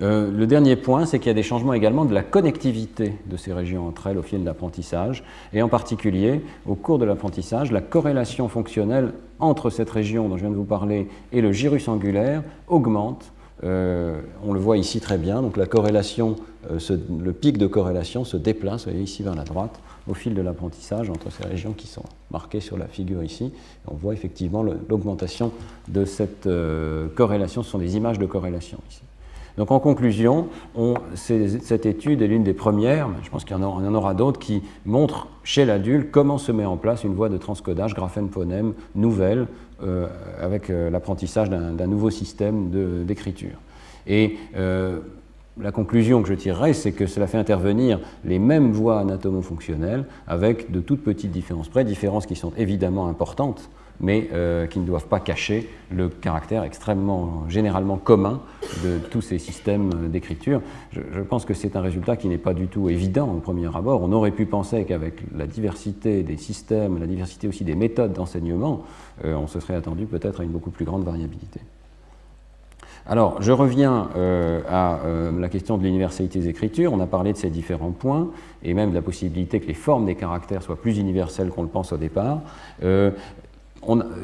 Euh, le dernier point, c'est qu'il y a des changements également de la connectivité de ces régions entre elles au fil de l'apprentissage, et en particulier, au cours de l'apprentissage, la corrélation fonctionnelle entre cette région dont je viens de vous parler et le gyrus angulaire augmente. Euh, on le voit ici très bien, donc la corrélation, euh, le pic de corrélation se déplace, vous voyez ici vers la droite, au fil de l'apprentissage entre ces régions qui sont marquées sur la figure ici. On voit effectivement l'augmentation de cette corrélation, ce sont des images de corrélation ici. Donc en conclusion, cette étude est l'une des premières, je pense qu'il y, en aura d'autres, qui montrent chez l'adulte comment se met en place une voie de transcodage graphène-phonème nouvelle euh, avec euh, l'apprentissage d'un nouveau système d'écriture. Et euh, la conclusion que je tirerai, c'est que cela fait intervenir les mêmes voies anatomo-fonctionnelles avec de toutes petites différences près, différences qui sont évidemment importantes mais euh, qui ne doivent pas cacher le caractère extrêmement, généralement commun de tous ces systèmes d'écriture. Je, pense que c'est un résultat qui n'est pas du tout évident au premier abord. On aurait pu penser qu'avec la diversité des systèmes, la diversité aussi des méthodes d'enseignement, euh, on se serait attendu peut-être à une beaucoup plus grande variabilité. Alors, je reviens euh, à la question de l'universalité des écritures. On a parlé de ces différents points et même de la possibilité que les formes des caractères soient plus universelles qu'on le pense au départ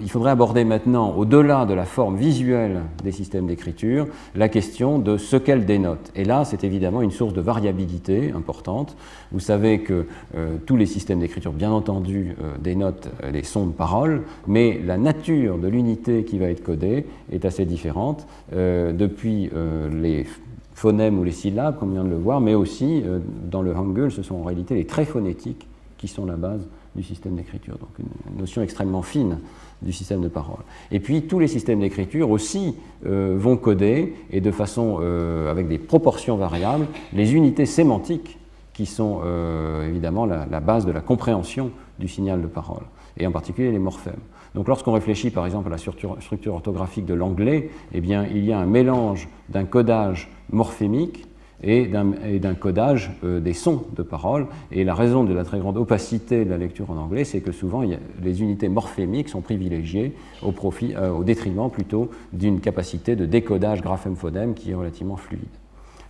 il faudrait aborder maintenant, au-delà de la forme visuelle des systèmes d'écriture, la question de ce qu'elles dénotent. Et là, c'est évidemment une source de variabilité importante. Vous savez que euh, tous les systèmes d'écriture, bien entendu, euh, dénotent euh, les sons de parole, mais la nature de l'unité qui va être codée est assez différente, depuis les phonèmes ou les syllabes, comme on vient de le voir, mais aussi, dans le Hangul, ce sont en réalité les traits phonétiques qui sont la base du système d'écriture. Donc une notion extrêmement fine du système de parole. Et puis tous les systèmes d'écriture aussi euh, vont coder, et de façon euh, avec des proportions variables, les unités sémantiques qui sont euh, évidemment la, base de la compréhension du signal de parole, et en particulier les morphèmes. Donc lorsqu'on réfléchit par exemple à la structure orthographique de l'anglais, eh bien il y a un mélange d'un codage morphémique et d'un codage euh, des sons de parole. Et la raison de la très grande opacité de la lecture en anglais, c'est que souvent les unités morphémiques sont privilégiées au, profit, euh, au détriment plutôt d'une capacité de décodage graphème-phonème qui est relativement fluide.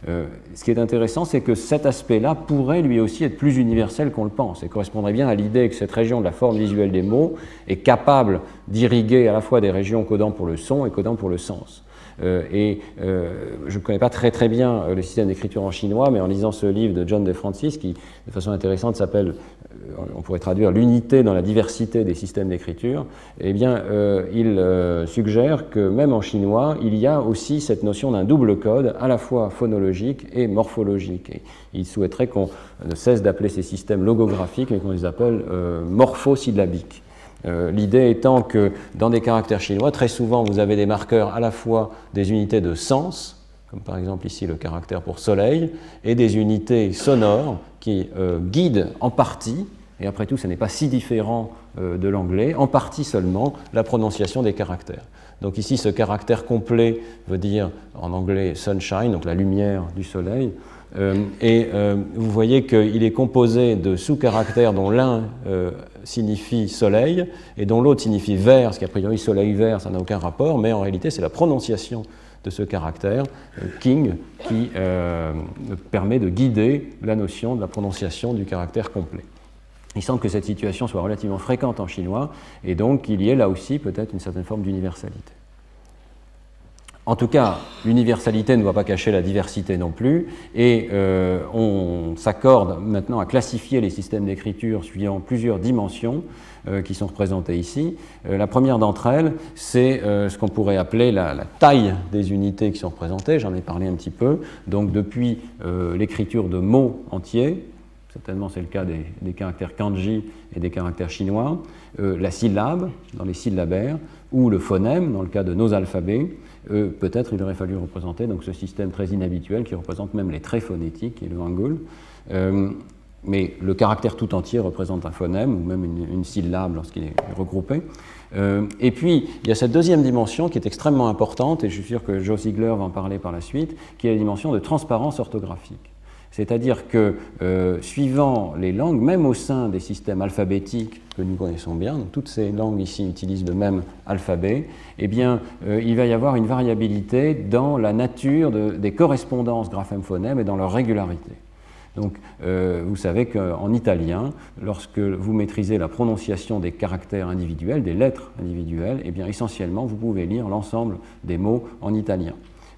Euh, ce qui est intéressant, c'est que cet aspect-là pourrait lui aussi être plus universel qu'on le pense et correspondrait bien à l'idée que cette région de la forme visuelle des mots est capable d'irriguer à la fois des régions codant pour le son et codant pour le sens. Euh, et euh, je ne connais pas très très bien euh, le système d'écriture en chinois, mais en lisant ce livre de John De Francis, qui de façon intéressante s'appelle, on pourrait traduire l'unité dans la diversité des systèmes d'écriture, eh bien, il suggère que même en chinois, il y a aussi cette notion d'un double code, à la fois phonologique et morphologique. Et il souhaiterait qu'on ne cesse d'appeler ces systèmes logographiques, mais qu'on les appelle morphosyllabiques. Euh, l'idée étant que dans des caractères chinois, très souvent vous avez des marqueurs à la fois des unités de sens, comme par exemple ici le caractère pour soleil, et des unités sonores qui euh, guident en partie, et après tout ce n'est pas si différent euh, de l'anglais, en partie seulement la prononciation des caractères. Donc ici ce caractère complet veut dire en anglais sunshine, donc la lumière du soleil, et vous voyez qu'il est composé de sous-caractères dont l'un signifie soleil et dont l'autre signifie vert, ce qui a priori soleil vert, ça n'a aucun rapport, mais en réalité c'est la prononciation de ce caractère, euh, king, qui euh, permet de guider la notion de la prononciation du caractère complet. Il semble que cette situation soit relativement fréquente en chinois et donc qu'il y ait là aussi peut-être une certaine forme d'universalité. En tout cas, l'universalité ne doit pas cacher la diversité non plus, et euh, on s'accorde maintenant à classifier les systèmes d'écriture suivant plusieurs dimensions euh, qui sont représentées ici. Euh, la première d'entre elles, c'est ce qu'on pourrait appeler la, taille des unités qui sont représentées, j'en ai parlé un petit peu, donc depuis l'écriture de mots entiers, certainement c'est le cas des, des, caractères kanji et des caractères chinois, la syllabe dans les syllabaires, ou le phonème dans le cas de nos alphabets, euh, peut-être il aurait fallu représenter donc, ce système très inhabituel qui représente même les traits phonétiques et le hangul. Euh, mais le caractère tout entier représente un phonème ou même une, syllabe lorsqu'il est regroupé. Euh, et puis, il y a cette deuxième dimension qui est extrêmement importante, et je suis sûr que Joe Ziegler va en parler par la suite, qui est la dimension de transparence orthographique. C'est-à-dire que, euh, suivant les langues, même au sein des systèmes alphabétiques que nous connaissons bien, donc toutes ces langues ici utilisent le même alphabet, eh bien, euh, il va y avoir une variabilité dans la nature des correspondances graphème-phonème et dans leur régularité. Donc, euh, vous savez qu'en italien, lorsque vous maîtrisez la prononciation des caractères individuels, des lettres individuelles, eh bien, essentiellement, vous pouvez lire l'ensemble des mots en italien.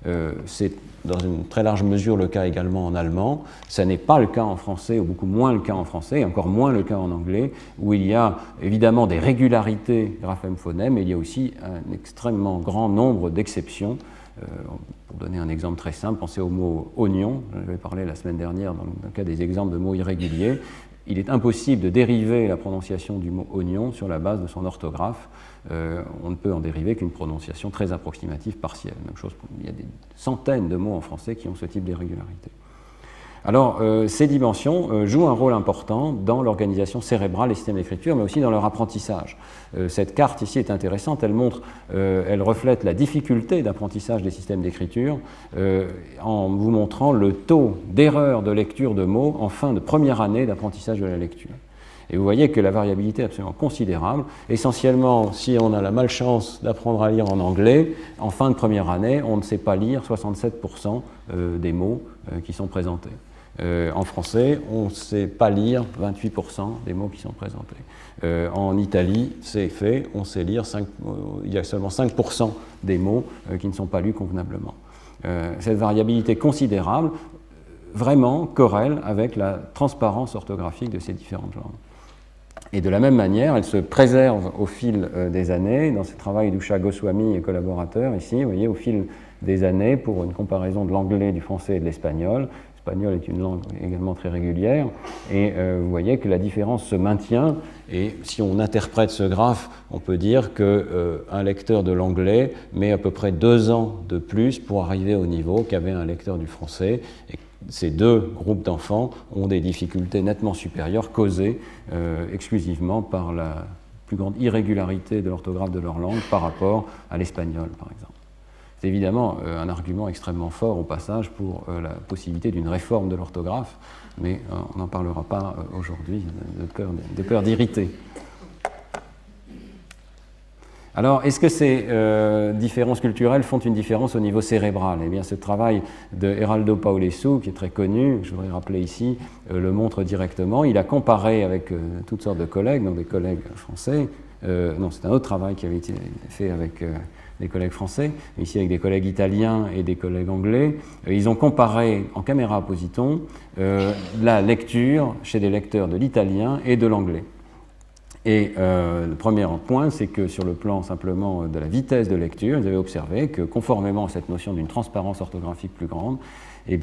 Euh, c'est dans une très large mesure le cas également en allemand. Ça n'est pas le cas en français, ou beaucoup moins le cas en français, et encore moins le cas en anglais, où il y a évidemment des régularités graphème-phonème, mais il y a aussi un extrêmement grand nombre d'exceptions. Euh, pour donner un exemple très simple, pensez au mot oignon. J'avais parlé la semaine dernière dans le cas des exemples de mots irréguliers. Il est impossible de dériver la prononciation du mot oignon sur la base de son orthographe. Euh, on ne peut en dériver qu'une prononciation très approximative partielle. Même chose, il y a des centaines de mots en français qui ont ce type d'irrégularité. Alors, euh, ces dimensions euh, jouent un rôle important dans l'organisation cérébrale des systèmes d'écriture, mais aussi dans leur apprentissage. cette carte ici est intéressante, elle montre, elle reflète la difficulté d'apprentissage des systèmes d'écriture en vous montrant le taux d'erreur de lecture de mots en fin de première année d'apprentissage de la lecture. Et vous voyez que la variabilité est absolument considérable. Essentiellement, si on a la malchance d'apprendre à lire en anglais, en fin de première année, on ne sait pas lire 67% euh, des mots euh, qui sont présentés. Euh, en français, on ne sait pas lire 28% des mots qui sont présentés. en Italie, c'est fait, on sait lire, il y a seulement 5% des mots qui ne sont pas lus convenablement. cette variabilité considérable vraiment corrèle avec la transparence orthographique de ces différentes langues. Et de la même manière, elle se préserve au fil euh, des années. Dans ce travail d'Usha Goswami et collaborateurs, ici, vous voyez, au fil des années, pour une comparaison de l'anglais, du français et de l'espagnol, l'espagnol est une langue également très régulière, et euh, vous voyez que la différence se maintient, et si on interprète ce graphe, on peut dire qu'un euh, lecteur de l'anglais met à peu près deux ans de plus pour arriver au niveau qu'avait un lecteur du français, et ces deux groupes d'enfants ont des difficultés nettement supérieures causées euh, exclusivement par la plus grande irrégularité de l'orthographe de leur langue par rapport à l'espagnol, par exemple. C'est évidemment euh, un argument extrêmement fort au passage pour euh, la possibilité d'une réforme de l'orthographe, mais on n'en parlera pas aujourd'hui, de peur d'irriter. Alors, est-ce que ces euh, différences culturelles font une différence au niveau cérébral? Eh bien, ce travail de Heraldo qui est très connu, je voudrais rappeler ici, euh, le montre directement. Il a comparé avec euh, toutes sortes de collègues, donc des collègues français, non, c'est un autre travail qui avait été fait avec des collègues français, mais ici avec des collègues italiens et des collègues anglais. ils ont comparé en caméra positron la lecture chez des lecteurs de l'italien et de l'anglais. Et euh, le premier point, c'est que sur le plan simplement de la vitesse de lecture, ils avaient observé que conformément à cette notion d'une transparence orthographique plus grande, eh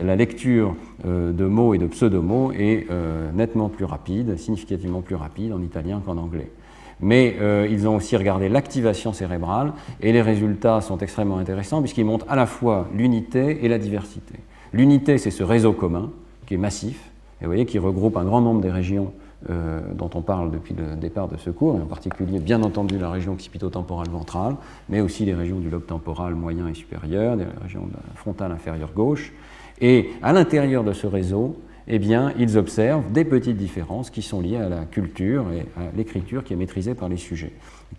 la lecture euh, de mots et de pseudomots est euh, nettement plus rapide, significativement plus rapide en italien qu'en anglais. Mais ils ont aussi regardé l'activation cérébrale et les résultats sont extrêmement intéressants puisqu'ils montrent à la fois l'unité et la diversité. L'unité, c'est ce réseau commun qui est massif, et vous voyez, qui regroupe un grand nombre des régions euh, dont on parle depuis le départ de ce cours, et en particulier bien entendu la région occipito-temporale ventrale, mais aussi les régions du lobe temporal moyen et supérieur, les régions frontale inférieure gauche. Et à l'intérieur de ce réseau, eh bien, ils observent des petites différences qui sont liées à la culture et à l'écriture qui est maîtrisée par les sujets.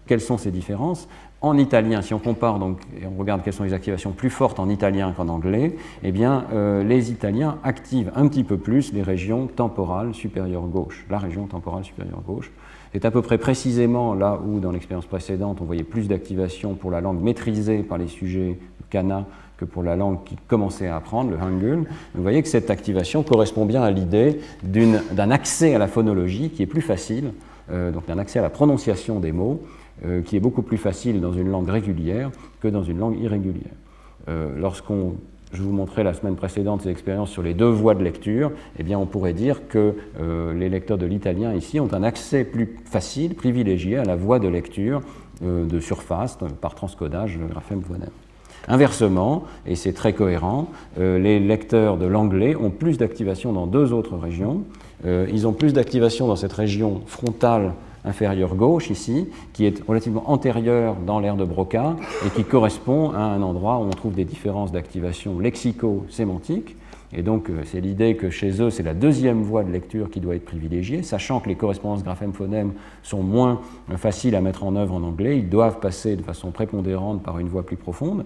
Quelles sont ces différences? En italien, si on compare donc, et on regarde quelles sont les activations plus fortes en italien qu'en anglais, eh bien, euh, les Italiens activent un petit peu plus les régions temporales supérieures gauche, la région temporale supérieure gauche. C'est à peu près précisément là où, dans l'expérience précédente, on voyait plus d'activation pour la langue maîtrisée par les sujets kana que pour la langue qui commençait à apprendre, le hangul. Vous voyez que cette activation correspond bien à l'idée d'un accès à la phonologie qui est plus facile, euh, donc d'un accès à la prononciation des mots, euh, qui est beaucoup plus facile dans une langue régulière que dans une langue irrégulière. Euh, lorsqu'on, je vous montrais la semaine précédente ces expériences sur les deux voies de lecture, eh bien on pourrait dire que euh, les lecteurs de l'italien ici ont un accès plus facile, privilégié à la voie de lecture de surface par transcodage, graphème phonème. Inversement, et c'est très cohérent, les lecteurs de l'anglais ont plus d'activation dans deux autres régions. ils ont plus d'activation dans cette région frontale inférieure gauche ici, qui est relativement antérieure dans l'aire de Broca et qui correspond à un endroit où on trouve des différences d'activation lexico-sémantique. Et donc, c'est l'idée que chez eux, c'est la deuxième voie de lecture qui doit être privilégiée, sachant que les correspondances graphème-phonème sont moins faciles à mettre en œuvre en anglais. Ils doivent passer de façon prépondérante par une voie plus profonde.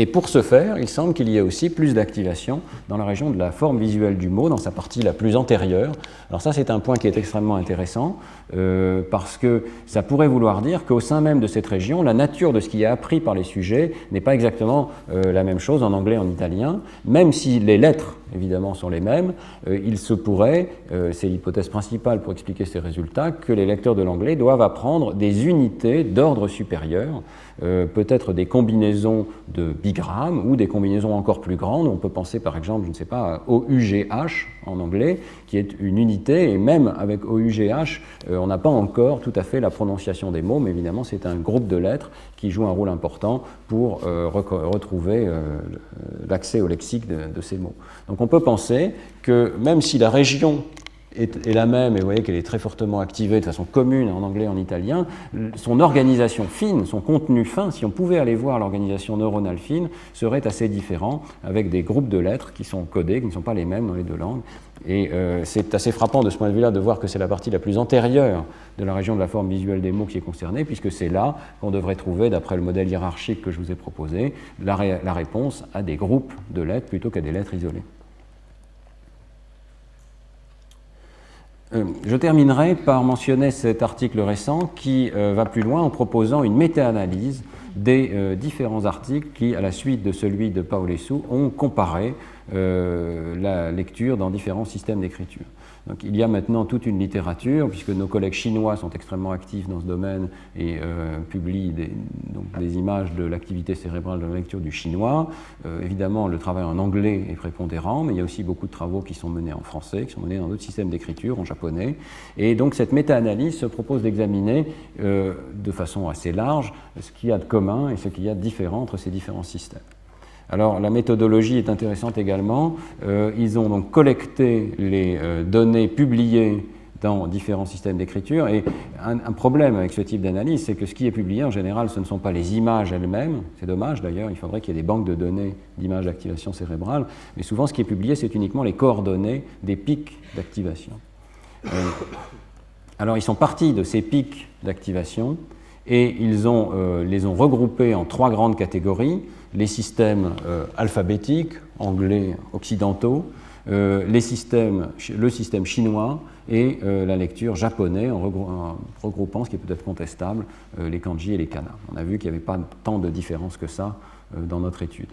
Et pour ce faire, il semble qu'il y ait aussi plus d'activation dans la région de la forme visuelle du mot, dans sa partie la plus antérieure. Alors ça, c'est un point qui est extrêmement intéressant, euh, parce que ça pourrait vouloir dire qu'au sein même de cette région, la nature de ce qui est appris par les sujets n'est pas exactement euh, la même chose en anglais et en italien, même si les lettres, évidemment, sont les mêmes, euh, il se pourrait, c'est l'hypothèse principale pour expliquer ces résultats, que les lecteurs de l'anglais doivent apprendre des unités d'ordre supérieur, peut-être des combinaisons de bigrammes ou des combinaisons encore plus grandes. On peut penser par exemple, je ne sais pas, OUGH en anglais, qui est une unité, et même avec OUGH, euh, on n'a pas encore tout à fait la prononciation des mots, mais évidemment c'est un groupe de lettres qui joue un rôle important pour euh, retrouver euh, l'accès au lexique de, ces mots. Donc on peut penser que même si la région est, la même, et vous voyez qu'elle est très fortement activée de façon commune en anglais et en italien, son organisation fine, son contenu fin, si on pouvait aller voir l'organisation neuronale fine, serait assez différent, avec des groupes de lettres qui sont codés, qui ne sont pas les mêmes dans les deux langues. Et euh, c'est assez frappant de ce point de vue-là de voir que c'est la partie la plus antérieure de la région de la forme visuelle des mots qui est concernée, puisque c'est là qu'on devrait trouver, d'après le modèle hiérarchique que je vous ai proposé, la, la réponse à des groupes de lettres plutôt qu'à des lettres isolées. Euh, je terminerai par mentionner cet article récent qui euh, va plus loin en proposant une méta-analyse des euh, différents articles qui, à la suite de celui de Paolessu, ont comparé la lecture dans différents systèmes d'écriture il y a maintenant toute une littérature, puisque nos collègues chinois sont extrêmement actifs dans ce domaine et euh, publient des, images de l'activité cérébrale de la lecture du chinois. Euh, évidemment, le travail en anglais est prépondérant, mais il y a aussi beaucoup de travaux qui sont menés en français, qui sont menés dans d'autres systèmes d'écriture, en japonais. Et donc cette méta-analyse se propose d'examiner euh, de façon assez large ce qu'il y a de commun et ce qu'il y a de différent entre ces différents systèmes. Alors la méthodologie est intéressante également. Euh, ils ont donc collecté les euh, données publiées dans différents systèmes d'écriture. Et un, problème avec ce type d'analyse, c'est que ce qui est publié en général, ce ne sont pas les images elles-mêmes. C'est dommage d'ailleurs, il faudrait qu'il y ait des banques de données d'images d'activation cérébrale. Mais souvent, ce qui est publié, c'est uniquement les coordonnées des pics d'activation. Euh, alors, ils sont partis de ces pics d'activation et ils les ont regroupés en trois grandes catégories les systèmes euh, alphabétiques, anglais, occidentaux, euh, les systèmes, le système chinois et euh, la lecture japonais en, regroupant, ce qui est peut-être contestable, les kanji et les kana. On a vu qu'il n'y avait pas tant de différence que ça dans notre étude.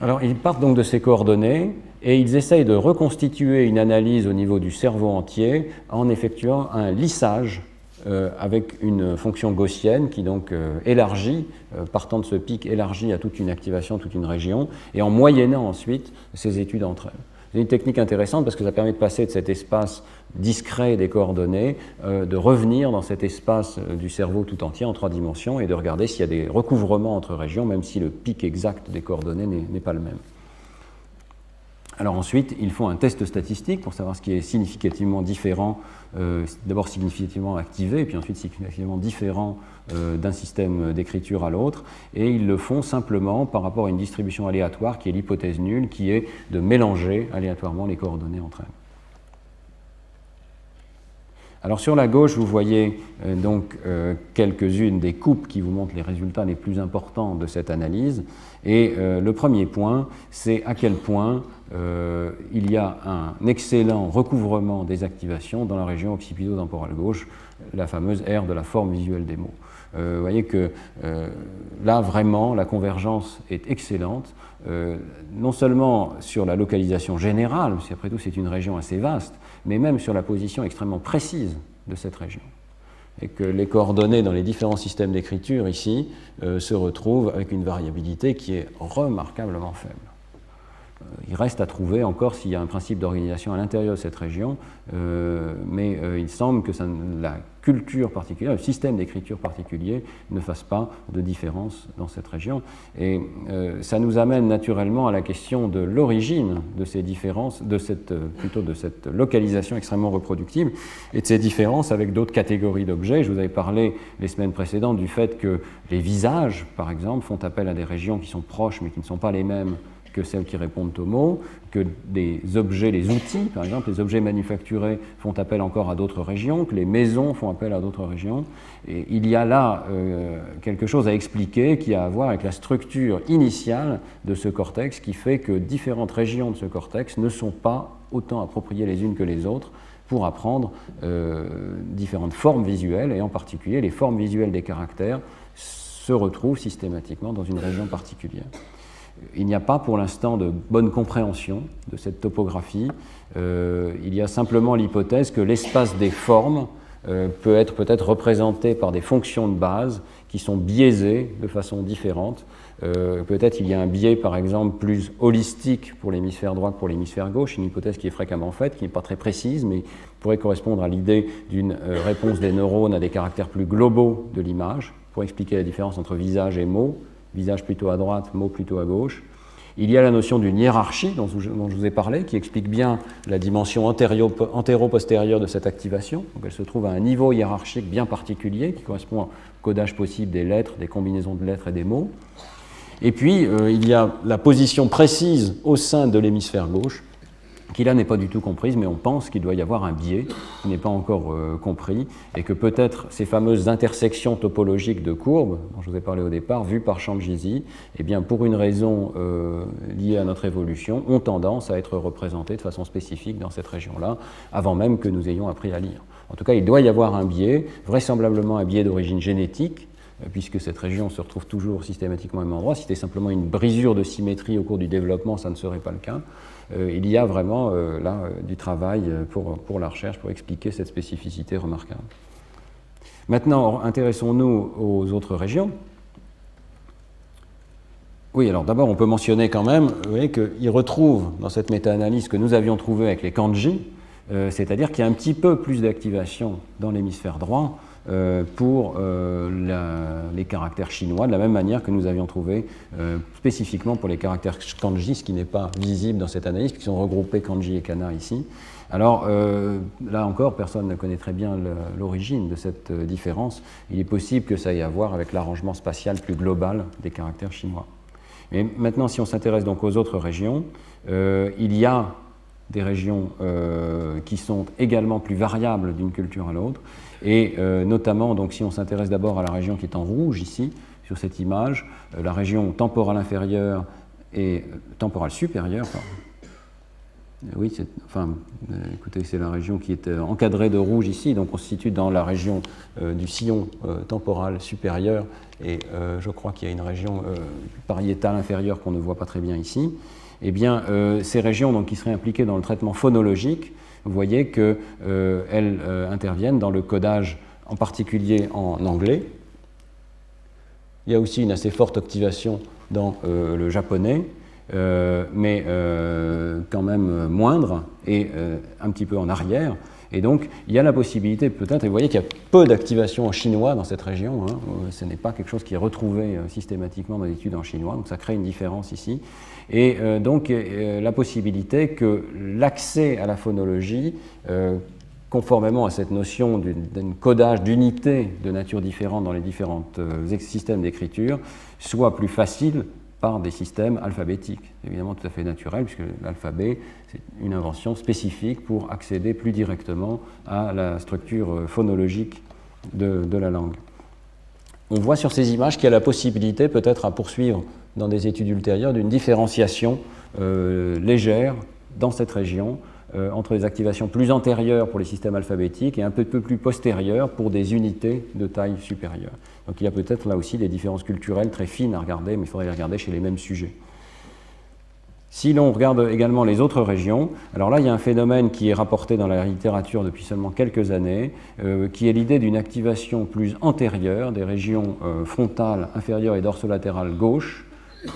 Alors, ils partent donc de ces coordonnées et ils essayent de reconstituer une analyse au niveau du cerveau entier en effectuant un lissage euh, avec une fonction gaussienne qui donc euh, élargit, euh, partant de ce pic, élargit à toute une activation, toute une région, et en moyennant ensuite ces études entre elles. C'est une technique intéressante parce que ça permet de passer de cet espace discret des coordonnées, de revenir dans cet espace du cerveau tout entier en trois dimensions et de regarder s'il y a des recouvrements entre régions, même si le pic exact des coordonnées n'est pas le même. Alors ensuite, ils font un test statistique pour savoir ce qui est significativement différent euh, d'abord significativement activé, puis ensuite significativement différent euh, d'un système d'écriture à l'autre, et ils le font simplement par rapport à une distribution aléatoire qui est l'hypothèse nulle, qui est de mélanger aléatoirement les coordonnées entre elles. Alors sur la gauche, vous voyez euh, donc quelques-unes des coupes qui vous montrent les résultats les plus importants de cette analyse. Et le premier point, c'est à quel point euh, il y a un excellent recouvrement des activations dans la région occipito-temporale gauche, la fameuse aire de la forme visuelle des mots. Euh, vous voyez que euh, là, vraiment, la convergence est excellente, non seulement sur la localisation générale, parce qu'après tout, c'est une région assez vaste, mais même sur la position extrêmement précise de cette région. Et que les coordonnées dans les différents systèmes d'écriture ici se retrouvent avec une variabilité qui est remarquablement faible. Euh, il reste à trouver encore s'il y a un principe d'organisation à l'intérieur de cette région, euh, mais euh, il semble que la culture particulière, le système d'écriture particulier ne fasse pas de différence dans cette région. Et ça nous amène naturellement à la question de l'origine de ces différences, de cette, plutôt de cette localisation extrêmement reproductible et de ces différences avec d'autres catégories d'objets. Je vous avais parlé les semaines précédentes du fait que les visages, par exemple, font appel à des régions qui sont proches mais qui ne sont pas les mêmes que celles qui répondent aux mots, que des objets, les outils, par exemple, les objets manufacturés font appel encore à d'autres régions, que les maisons font appel à d'autres régions. Et il y a là euh, quelque chose à expliquer qui a à voir avec la structure initiale de ce cortex qui fait que différentes régions de ce cortex ne sont pas autant appropriées les unes que les autres pour apprendre euh, différentes formes visuelles, et en particulier les formes visuelles des caractères se retrouvent systématiquement dans une région particulière. Il n'y a pas pour l'instant de bonne compréhension de cette topographie. Euh, il y a simplement l'hypothèse que l'espace des formes euh, peut être peut-être représenté par des fonctions de base qui sont biaisées de façon différente. Euh, peut-être il y a un biais, par exemple, plus holistique pour l'hémisphère droit que pour l'hémisphère gauche, une hypothèse qui est fréquemment faite, qui n'est pas très précise, mais pourrait correspondre à l'idée d'une réponse des neurones à des caractères plus globaux de l'image, pour expliquer la différence entre visage et mot, visage plutôt à droite, mot plutôt à gauche. Il y a la notion d'une hiérarchie dont je, vous ai parlé, qui explique bien la dimension antéro-postérieure de cette activation. Elle se trouve à un niveau hiérarchique bien particulier qui correspond au codage possible des lettres, des combinaisons de lettres et des mots. Et puis, euh, il y a la position précise au sein de l'hémisphère gauche qui là n'est pas du tout comprise, mais on pense qu'il doit y avoir un biais qui n'est pas encore euh, compris, et que peut-être ces fameuses intersections topologiques de courbes, dont je vous ai parlé au départ, vues par Shanjizi, eh bien, pour une raison euh, liée à notre évolution, ont tendance à être représentées de façon spécifique dans cette région-là, avant même que nous ayons appris à lire. En tout cas, il doit y avoir un biais, vraisemblablement un biais d'origine génétique, euh, puisque cette région se retrouve toujours systématiquement au même endroit. Si c'était simplement une brisure de symétrie au cours du développement, ça ne serait pas le cas. Euh, il y a vraiment euh, là euh, du travail pour, pour, la recherche pour expliquer cette spécificité remarquable. Maintenant, intéressons-nous aux autres régions. Oui, alors d'abord, on peut mentionner quand même qu'il retrouve dans cette méta-analyse que nous avions trouvée avec les kanji, c'est-à-dire qu'il y a un petit peu plus d'activation dans l'hémisphère droit euh, pour euh, les caractères chinois, de la même manière que nous avions trouvé euh, spécifiquement pour les caractères kanji, ce qui n'est pas visible dans cette analyse, puisqu'ils sont regroupés kanji et kana ici. Alors là encore, personne ne connaît très bien l'origine de cette différence. Il est possible que ça ait à voir avec l'arrangement spatial plus global des caractères chinois. Mais maintenant, si on s'intéresse donc aux autres régions, il y a des régions qui sont également plus variables d'une culture à l'autre. Et euh, notamment, donc, si on s'intéresse d'abord à la région qui est en rouge ici, sur cette image, euh, la région temporale inférieure et euh, temporale supérieure, oui, enfin, écoutez, c'est la région qui est encadrée de rouge ici, donc on se situe dans la région du sillon temporal supérieur, et je crois qu'il y a une région pariétale inférieure qu'on ne voit pas très bien ici. Eh bien, ces régions donc, qui seraient impliquées dans le traitement phonologique vous voyez qu'elles euh, euh, interviennent dans le codage, en particulier en anglais. Il y a aussi une assez forte activation dans euh, le japonais, mais quand même moindre et un petit peu en arrière. Et donc, il y a la possibilité peut-être, et vous voyez qu'il y a peu d'activation en chinois dans cette région, hein, ce n'est pas quelque chose qui est retrouvé systématiquement dans l'étude en chinois, donc ça crée une différence ici. Et euh, donc, la possibilité que l'accès à la phonologie, conformément à cette notion d'un codage d'unité de nature différente dans les différents systèmes d'écriture, soit plus facile par des systèmes alphabétiques. C'est évidemment tout à fait naturel, puisque l'alphabet, c'est une invention spécifique pour accéder plus directement à la structure euh, phonologique de, la langue. On voit sur ces images qu'il y a la possibilité, peut-être à poursuivre dans des études ultérieures, d'une différenciation euh, légère dans cette région euh, entre les activations plus antérieures pour les systèmes alphabétiques et un peu, plus postérieures pour des unités de taille supérieure. Donc il y a peut-être là aussi des différences culturelles très fines à regarder, mais il faudrait les regarder chez les mêmes sujets. Si l'on regarde également les autres régions, alors là il y a un phénomène qui est rapporté dans la littérature depuis seulement quelques années, euh, qui est l'idée d'une activation plus antérieure des régions frontales, inférieures et dorsolatérales gauche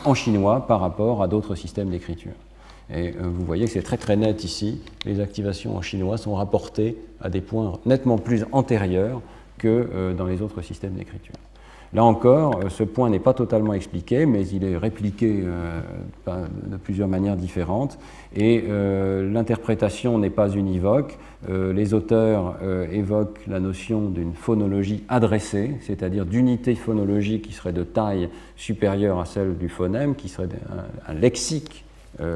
en chinois par rapport à d'autres systèmes d'écriture. Et euh, vous voyez que c'est très très net ici, les activations en chinois sont rapportées à des points nettement plus antérieurs que euh, dans les autres systèmes d'écriture. Là encore, ce point n'est pas totalement expliqué, mais il est répliqué de plusieurs manières différentes, et l'interprétation n'est pas univoque. les auteurs évoquent la notion d'une phonologie adressée, c'est-à-dire d'unité phonologique qui serait de taille supérieure à celle du phonème, qui serait un, lexique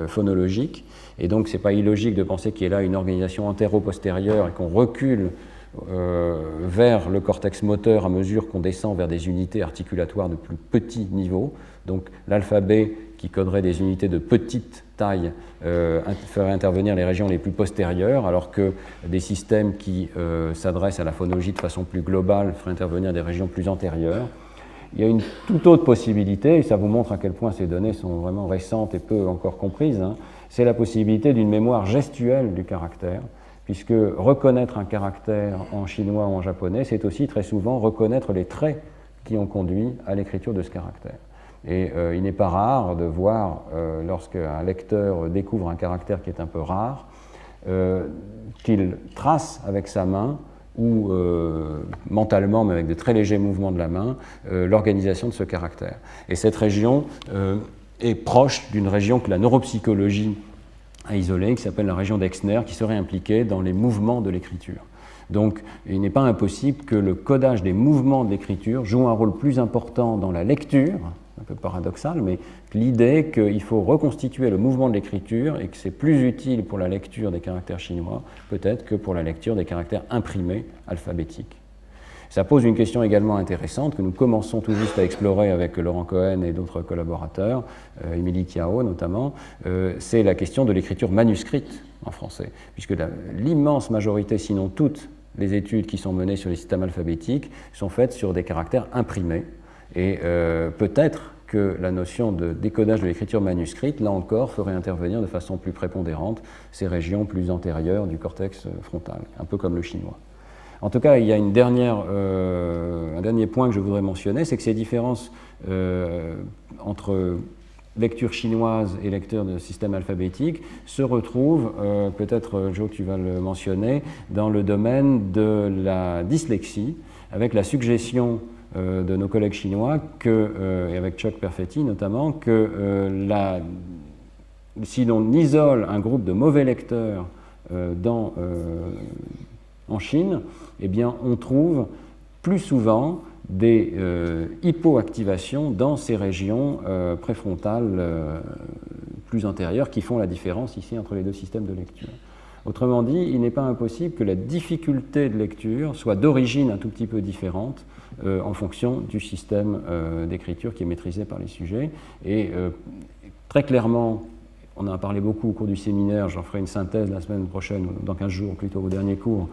phonologique. Et donc, ce n'est pas illogique de penser qu'il y ait là une organisation antéro-postérieure et qu'on recule euh, vers le cortex moteur à mesure qu'on descend vers des unités articulatoires de plus petit niveau. Donc, l'alphabet qui coderait des unités de petite taille euh, ferait intervenir les régions les plus postérieures, alors que des systèmes qui euh, s'adressent à la phonologie de façon plus globale feraient intervenir des régions plus antérieures. Il y a une toute autre possibilité, et ça vous montre à quel point ces données sont vraiment récentes et peu encore comprises. Hein c'est la possibilité d'une mémoire gestuelle du caractère, puisque reconnaître un caractère en chinois ou en japonais, c'est aussi très souvent reconnaître les traits qui ont conduit à l'écriture de ce caractère. Et euh, il n'est pas rare de voir, euh, lorsqu'un lecteur découvre un caractère qui est un peu rare, euh, qu'il trace avec sa main ou mentalement, mais avec de très légers mouvements de la main, l'organisation de ce caractère. Et cette région est proche d'une région que la neuropsychologie a isolée, qui s'appelle la région d'Exner, qui serait impliquée dans les mouvements de l'écriture. Donc il n'est pas impossible que le codage des mouvements de l'écriture joue un rôle plus important dans la lecture, un peu paradoxal, mais l'idée qu'il faut reconstituer le mouvement de l'écriture et que c'est plus utile pour la lecture des caractères chinois peut-être que pour la lecture des caractères imprimés alphabétiques. Ça pose une question également intéressante que nous commençons tout juste à explorer avec Laurent Cohen et d'autres collaborateurs, euh, Émilie notamment, euh, c'est la question de l'écriture manuscrite en français, puisque l'immense majorité, sinon toutes les études qui sont menées sur les systèmes alphabétiques sont faites sur des caractères imprimés. Et euh, peut-être que la notion de décodage de l'écriture manuscrite, là encore, ferait intervenir de façon plus prépondérante ces régions plus antérieures du cortex frontal, un peu comme le chinois. En tout cas, il y a euh, un dernier point que je voudrais mentionner, c'est que ces différences euh, entre lecture chinoise et lecture de système alphabétique se retrouvent, euh, peut-être Joe tu vas le mentionner, dans le domaine de la dyslexie, avec la suggestion de nos collègues chinois, que, et avec Chuck Perfetti notamment, que si l'on isole un groupe de mauvais lecteurs en Chine, eh bien, on trouve plus souvent des euh, hypoactivations dans ces régions euh, préfrontales euh, plus antérieures qui font la différence ici entre les deux systèmes de lecture. Autrement dit, il n'est pas impossible que la difficulté de lecture soit d'origine un tout petit peu différente en fonction du système d'écriture qui est maîtrisé par les sujets. Et très clairement, on en a parlé beaucoup au cours du séminaire, j'en ferai une synthèse la semaine prochaine, dans 15 jours plutôt au dernier cours,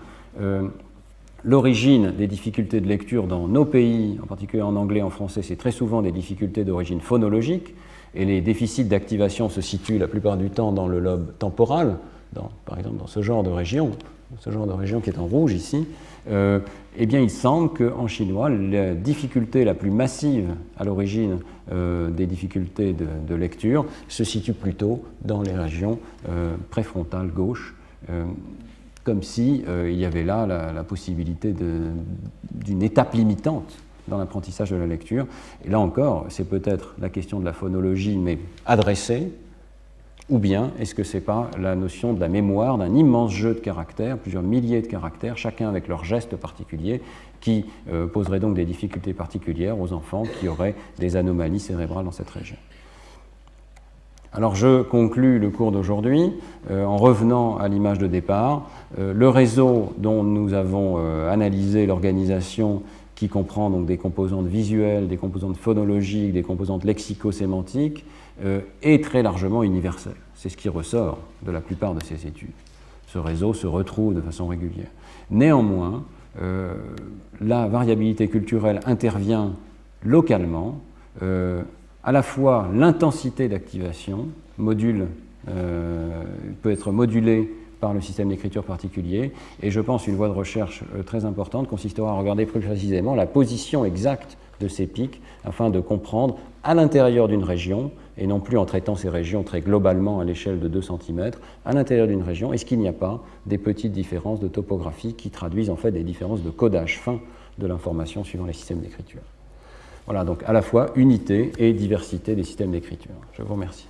l'origine des difficultés de lecture dans nos pays, en particulier en anglais, en français, c'est très souvent des difficultés d'origine phonologique, et les déficits d'activation se situent la plupart du temps dans le lobe temporal, par exemple dans ce genre de région, ce genre de région qui est en rouge ici, euh, eh bien il semble qu'en chinois, la difficulté la plus massive à l'origine euh, des difficultés de, lecture se situe plutôt dans les régions préfrontales gauche comme s'il si, euh, il y avait là la, possibilité d'une étape limitante dans l'apprentissage de la lecture. Et là encore, c'est peut-être la question de la phonologie, mais adressée, ou bien est-ce que ce n'est pas la notion de la mémoire d'un immense jeu de caractères, plusieurs milliers de caractères, chacun avec leur geste particulier, qui euh, poserait donc des difficultés particulières aux enfants qui auraient des anomalies cérébrales dans cette région? Alors je conclus le cours d'aujourd'hui euh, en revenant à l'image de départ. Euh, le réseau dont nous avons euh, analysé l'organisation qui comprend donc des composantes visuelles, des composantes phonologiques, des composantes lexico-sémantiques, est très largement universel. C'est ce qui ressort de la plupart de ces études. Ce réseau se retrouve de façon régulière. Néanmoins, la variabilité culturelle intervient localement à la fois l'intensité d'activation module, euh, peut être modulée par le système d'écriture particulier. Et je pense une voie de recherche euh, très importante consistera à regarder plus précisément la position exacte de ces pics afin de comprendre à l'intérieur d'une région, et non plus en traitant ces régions très globalement à l'échelle de 2 cm, à l'intérieur d'une région, est-ce qu'il n'y a pas des petites différences de topographie qui traduisent en fait des différences de codage fin de l'information suivant les systèmes d'écriture. Voilà, donc à la fois unité et diversité des systèmes d'écriture. Je vous remercie.